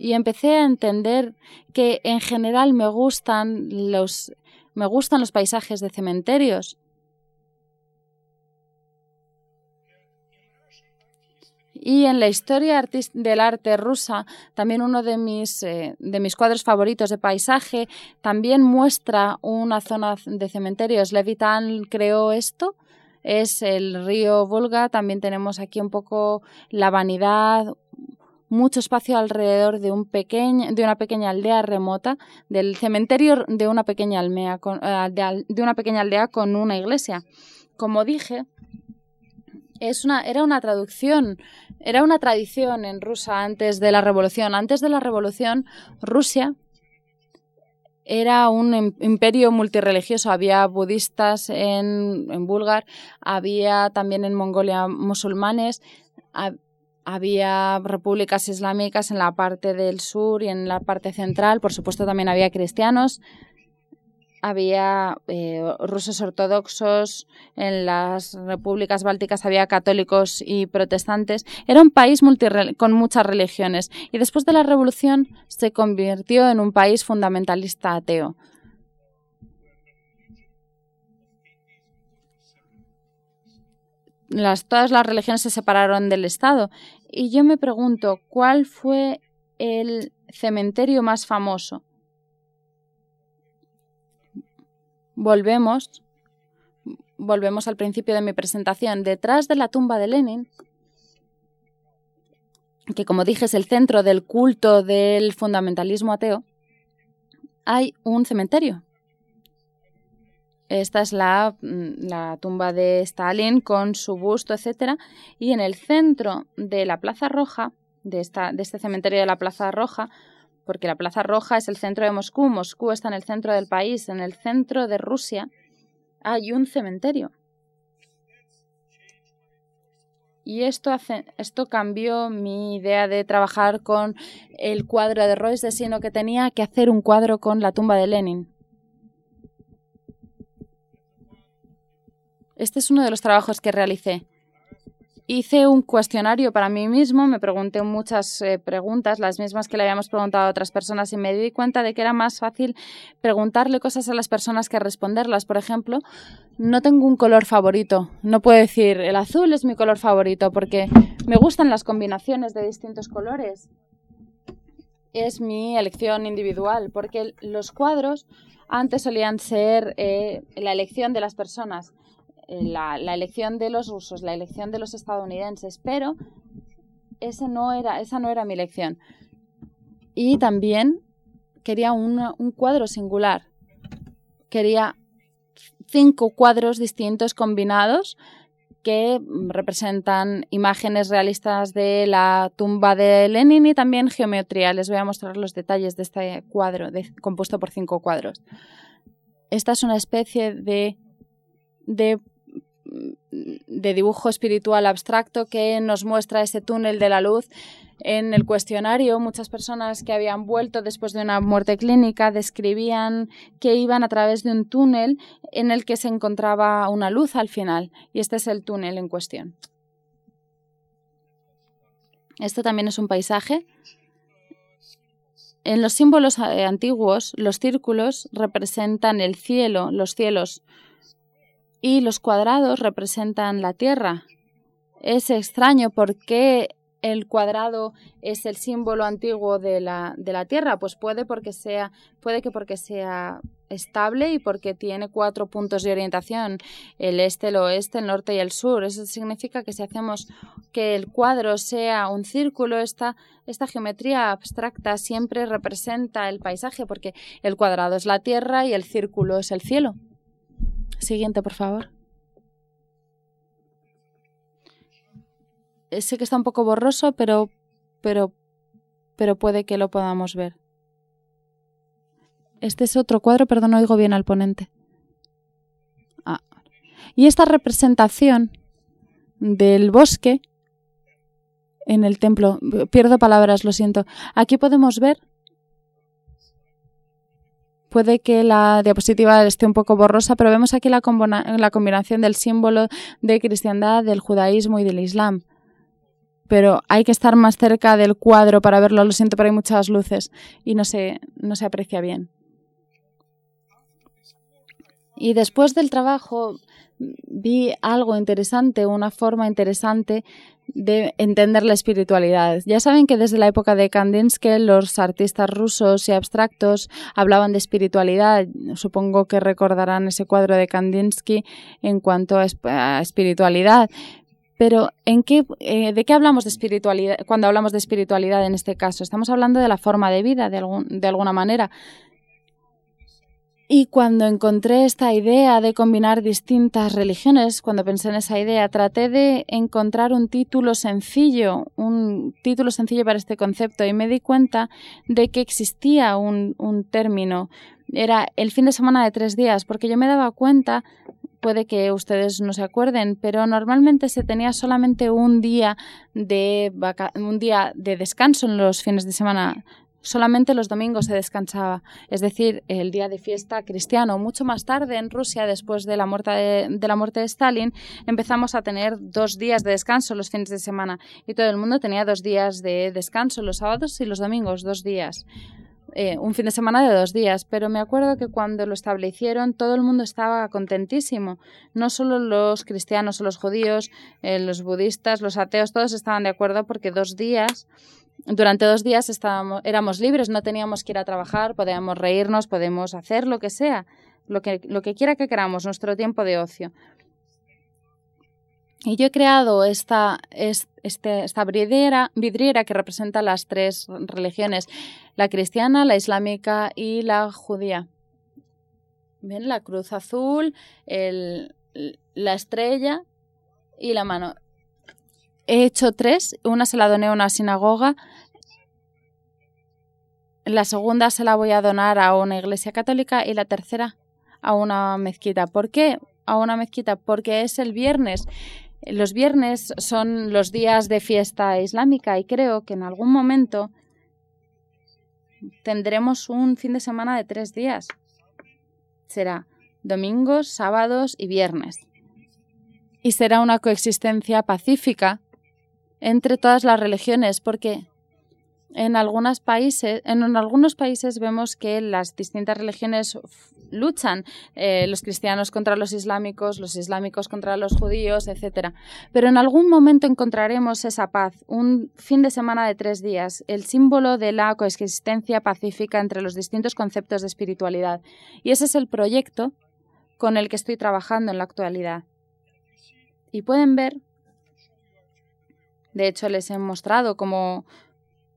y empecé a entender que en general me gustan los, me gustan los paisajes de cementerios. Y en la historia del arte rusa, también uno de mis, eh, de mis cuadros favoritos de paisaje, también muestra una zona de cementerios. Levitan creó esto, es el río Volga, también tenemos aquí un poco la vanidad, mucho espacio alrededor de, un pequeño, de una pequeña aldea remota, del cementerio de una pequeña, almea con, eh, de, una pequeña aldea con una iglesia. Como dije, es una, era una traducción, era una tradición en Rusia antes de la revolución. Antes de la revolución, Rusia era un imperio multireligioso. Había budistas en, en Bulgar, había también en Mongolia musulmanes, había repúblicas islámicas en la parte del sur y en la parte central. Por supuesto, también había cristianos. Había eh, rusos ortodoxos, en las repúblicas bálticas había católicos y protestantes. Era un país con muchas religiones y después de la revolución se convirtió en un país fundamentalista ateo. Las, todas las religiones se separaron del Estado. Y yo me pregunto, ¿cuál fue el cementerio más famoso? Volvemos, volvemos al principio de mi presentación. Detrás de la tumba de Lenin, que como dije es el centro del culto del fundamentalismo ateo, hay un cementerio. Esta es la, mm, la, tumba de Stalin con su busto, etc. Y en el centro de la Plaza Roja, de, esta, de este cementerio de la Plaza Roja, porque la Plaza Roja es el centro de Moscú, Moscú está en el centro del país, en el centro de Rusia, hay un cementerio. Y esto, hace, esto cambió mi idea de trabajar con el cuadro de Royce, sino que tenía que hacer un cuadro con la tumba de Lenin. Este es uno de los trabajos que realicé. Hice un cuestionario para mí mismo, me pregunté muchas eh, preguntas, las mismas que le habíamos preguntado a otras personas, y me di cuenta de que era más fácil preguntarle cosas a las personas que responderlas. Por ejemplo, no tengo un color favorito. No puedo decir el azul es mi color favorito porque me gustan las combinaciones de distintos colores. Es mi elección individual porque los cuadros antes solían ser eh, la elección de las personas eh, la, elección de los rusos, la elección de los estadounidenses, pero ese no era, esa no era mi elección. Y también quería un cuadro singular. Quería cinco cuadros distintos combinados que representan imágenes realistas de la tumba de Lenin y también geometría. Les voy a mostrar los detalles de este cuadro, compuesto por cinco cuadros. Esta es una especie de de dibujo espiritual abstracto que nos muestra ese túnel de la luz. En el cuestionario, muchas personas que habían vuelto después de una muerte clínica describían que iban a través de un túnel en el que se encontraba una luz al final, y este es el túnel en cuestión. Esto también es un paisaje. En los símbolos eh, antiguos, los círculos representan el cielo, los cielos, y los cuadrados representan la tierra. Es extraño porque el cuadrado es el símbolo antiguo de la, de la Tierra? Pues puede porque sea, puede que porque sea estable y porque tiene cuatro puntos de orientación, el este, el oeste, el norte y el sur. Eso significa que si hacemos que el cuadro sea un círculo, esta, esta geometría abstracta siempre representa el paisaje, porque el cuadrado es la Tierra y el círculo es el cielo. Siguiente, por favor. sé que está un poco borroso, pero, pero, pero puede que lo podamos ver. Este es otro cuadro, perdón, no oigo bien al ponente. Ah. Y esta representación del bosque en el templo, pierdo palabras, lo siento. Aquí podemos ver, puede que la diapositiva esté un poco borrosa, pero vemos aquí la, la combinación del símbolo de cristiandad, del judaísmo y del islam pero hay que estar más cerca del cuadro para verlo. Lo siento, pero hay muchas luces y no se, no se aprecia bien. Y después del trabajo vi algo interesante, una forma interesante de entender la espiritualidad. Ya saben que desde la época de Kandinsky los artistas rusos y abstractos hablaban de espiritualidad. Supongo que recordarán ese cuadro de Kandinsky en cuanto a espiritualidad. Pero ¿en qué, eh, ¿de qué hablamos de espiritualidad cuando hablamos de espiritualidad en este caso? Estamos hablando de la forma de vida, de, algún, de alguna manera. Y cuando encontré esta idea de combinar distintas religiones, cuando pensé en esa idea, traté de encontrar un título sencillo, un título sencillo para este concepto y me di cuenta de que existía un, un término. Era el fin de semana de tres días, porque yo me daba cuenta puede que ustedes no se acuerden, pero normalmente se tenía solamente un día de un día de descanso en los fines de semana. Solamente los domingos se descansaba, es decir, el día de fiesta cristiano. Mucho más tarde, en Rusia, después de la muerte de, la muerte de Stalin, empezamos a tener dos días de descanso los fines de semana y todo el mundo tenía dos días de descanso, los sábados y los domingos, dos días. Eh, un fin de semana de dos días, pero me acuerdo que cuando lo establecieron todo el mundo estaba contentísimo. No solo los cristianos o los judíos, eh, los budistas, los ateos, todos estaban de acuerdo porque dos días, durante dos días estábamos, éramos libres, no teníamos que ir a trabajar, podíamos reírnos, podemos hacer lo que sea, lo que, lo que quiera que queramos, nuestro tiempo de ocio. Y yo he creado esta, este, esta vidriera, vidriera que representa las tres religiones, la cristiana, la islámica y la judía. ¿Ven? La cruz azul, el, la estrella y la mano. He hecho tres, una se la doné a una sinagoga, la segunda se la voy a donar a una iglesia católica y la tercera a una mezquita. ¿Por qué a una mezquita? Porque es el viernes los viernes son los días de fiesta islámica y creo que en algún momento tendremos un fin de semana de tres días. Será domingos, sábados y viernes. Y será una coexistencia pacífica entre todas las religiones, porque en, algunos países, en algunos países vemos que las distintas religiones luchan, eh, los cristianos contra los islámicos, los islámicos contra los judíos, etc. Pero en algún momento encontraremos esa paz, un fin de semana de tres días, el símbolo de la coexistencia pacífica entre los distintos conceptos de espiritualidad. Y ese es el proyecto con el que estoy trabajando en la actualidad. Y pueden ver, de hecho les he mostrado cómo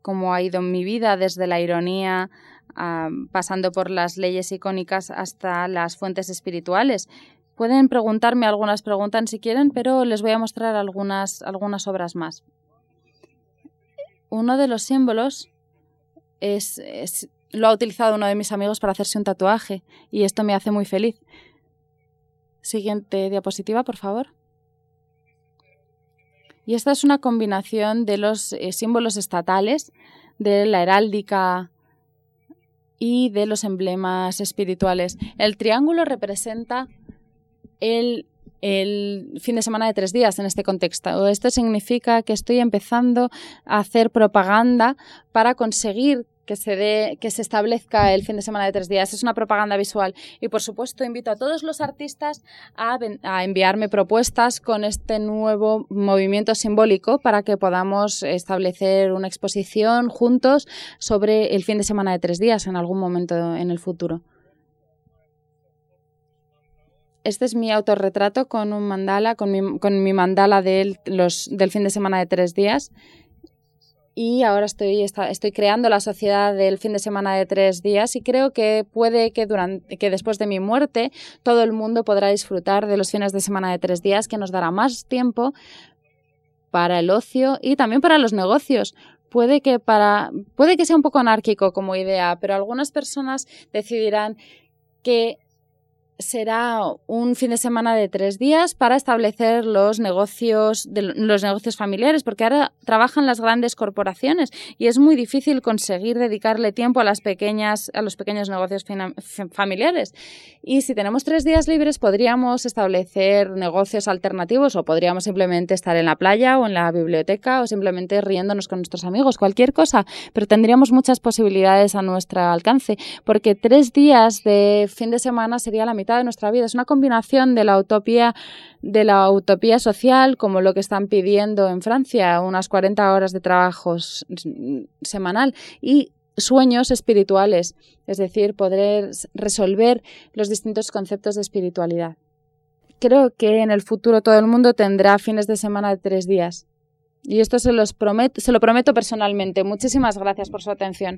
cómo ha ido mi vida desde la ironía, ah, pasando por las leyes icónicas hasta las fuentes espirituales. Pueden preguntarme algunas preguntas si quieren, pero les voy a mostrar algunas, algunas obras más. Uno de los símbolos es, lo ha utilizado uno de mis amigos para hacerse un tatuaje y esto me hace muy feliz. Siguiente diapositiva, por favor. Y esta es una combinación de los eh, símbolos estatales, de la heráldica y de los emblemas espirituales. El triángulo representa el, el fin de semana de tres días en este contexto. Esto significa que estoy empezando a hacer propaganda para conseguir que se dé, que se establezca el fin de semana de tres días. Es una propaganda visual. Y por supuesto, invito a todos los artistas a, a, enviarme propuestas con este nuevo movimiento simbólico para que podamos establecer una exposición juntos sobre el fin de semana de tres días en algún momento en el futuro. Este es mi autorretrato con un mandala, con mi, con mi mandala de los, del fin de semana de tres días y ahora estoy, estoy creando la sociedad del fin de semana de tres días y creo que puede que, durante, que después de mi muerte todo el mundo podrá disfrutar de los fines de semana de tres días que nos dará más tiempo para el ocio y también para los negocios. Puede que, para, puede que sea un poco anárquico como idea, pero algunas personas decidirán que será un fin de semana de tres días para establecer los negocios, de, los negocios familiares, porque ahora trabajan las grandes corporaciones y es muy difícil conseguir dedicarle tiempo a las pequeñas, a los pequeños negocios familiares. Y si tenemos tres días libres, podríamos establecer negocios alternativos o podríamos simplemente estar en la playa o en la biblioteca o simplemente riéndonos con nuestros amigos, cualquier cosa, pero tendríamos muchas posibilidades a nuestro alcance, porque tres días de fin de semana sería la de nuestra vida. Es una combinación de la utopía de la utopía social, como lo que están pidiendo en Francia, unas 40 horas de trabajo semanal, y sueños espirituales, es decir, poder resolver los distintos conceptos de espiritualidad. Creo que en el futuro todo el mundo tendrá fines de semana de tres días. Y esto se, los prometo, se lo prometo personalmente. Muchísimas gracias por su atención.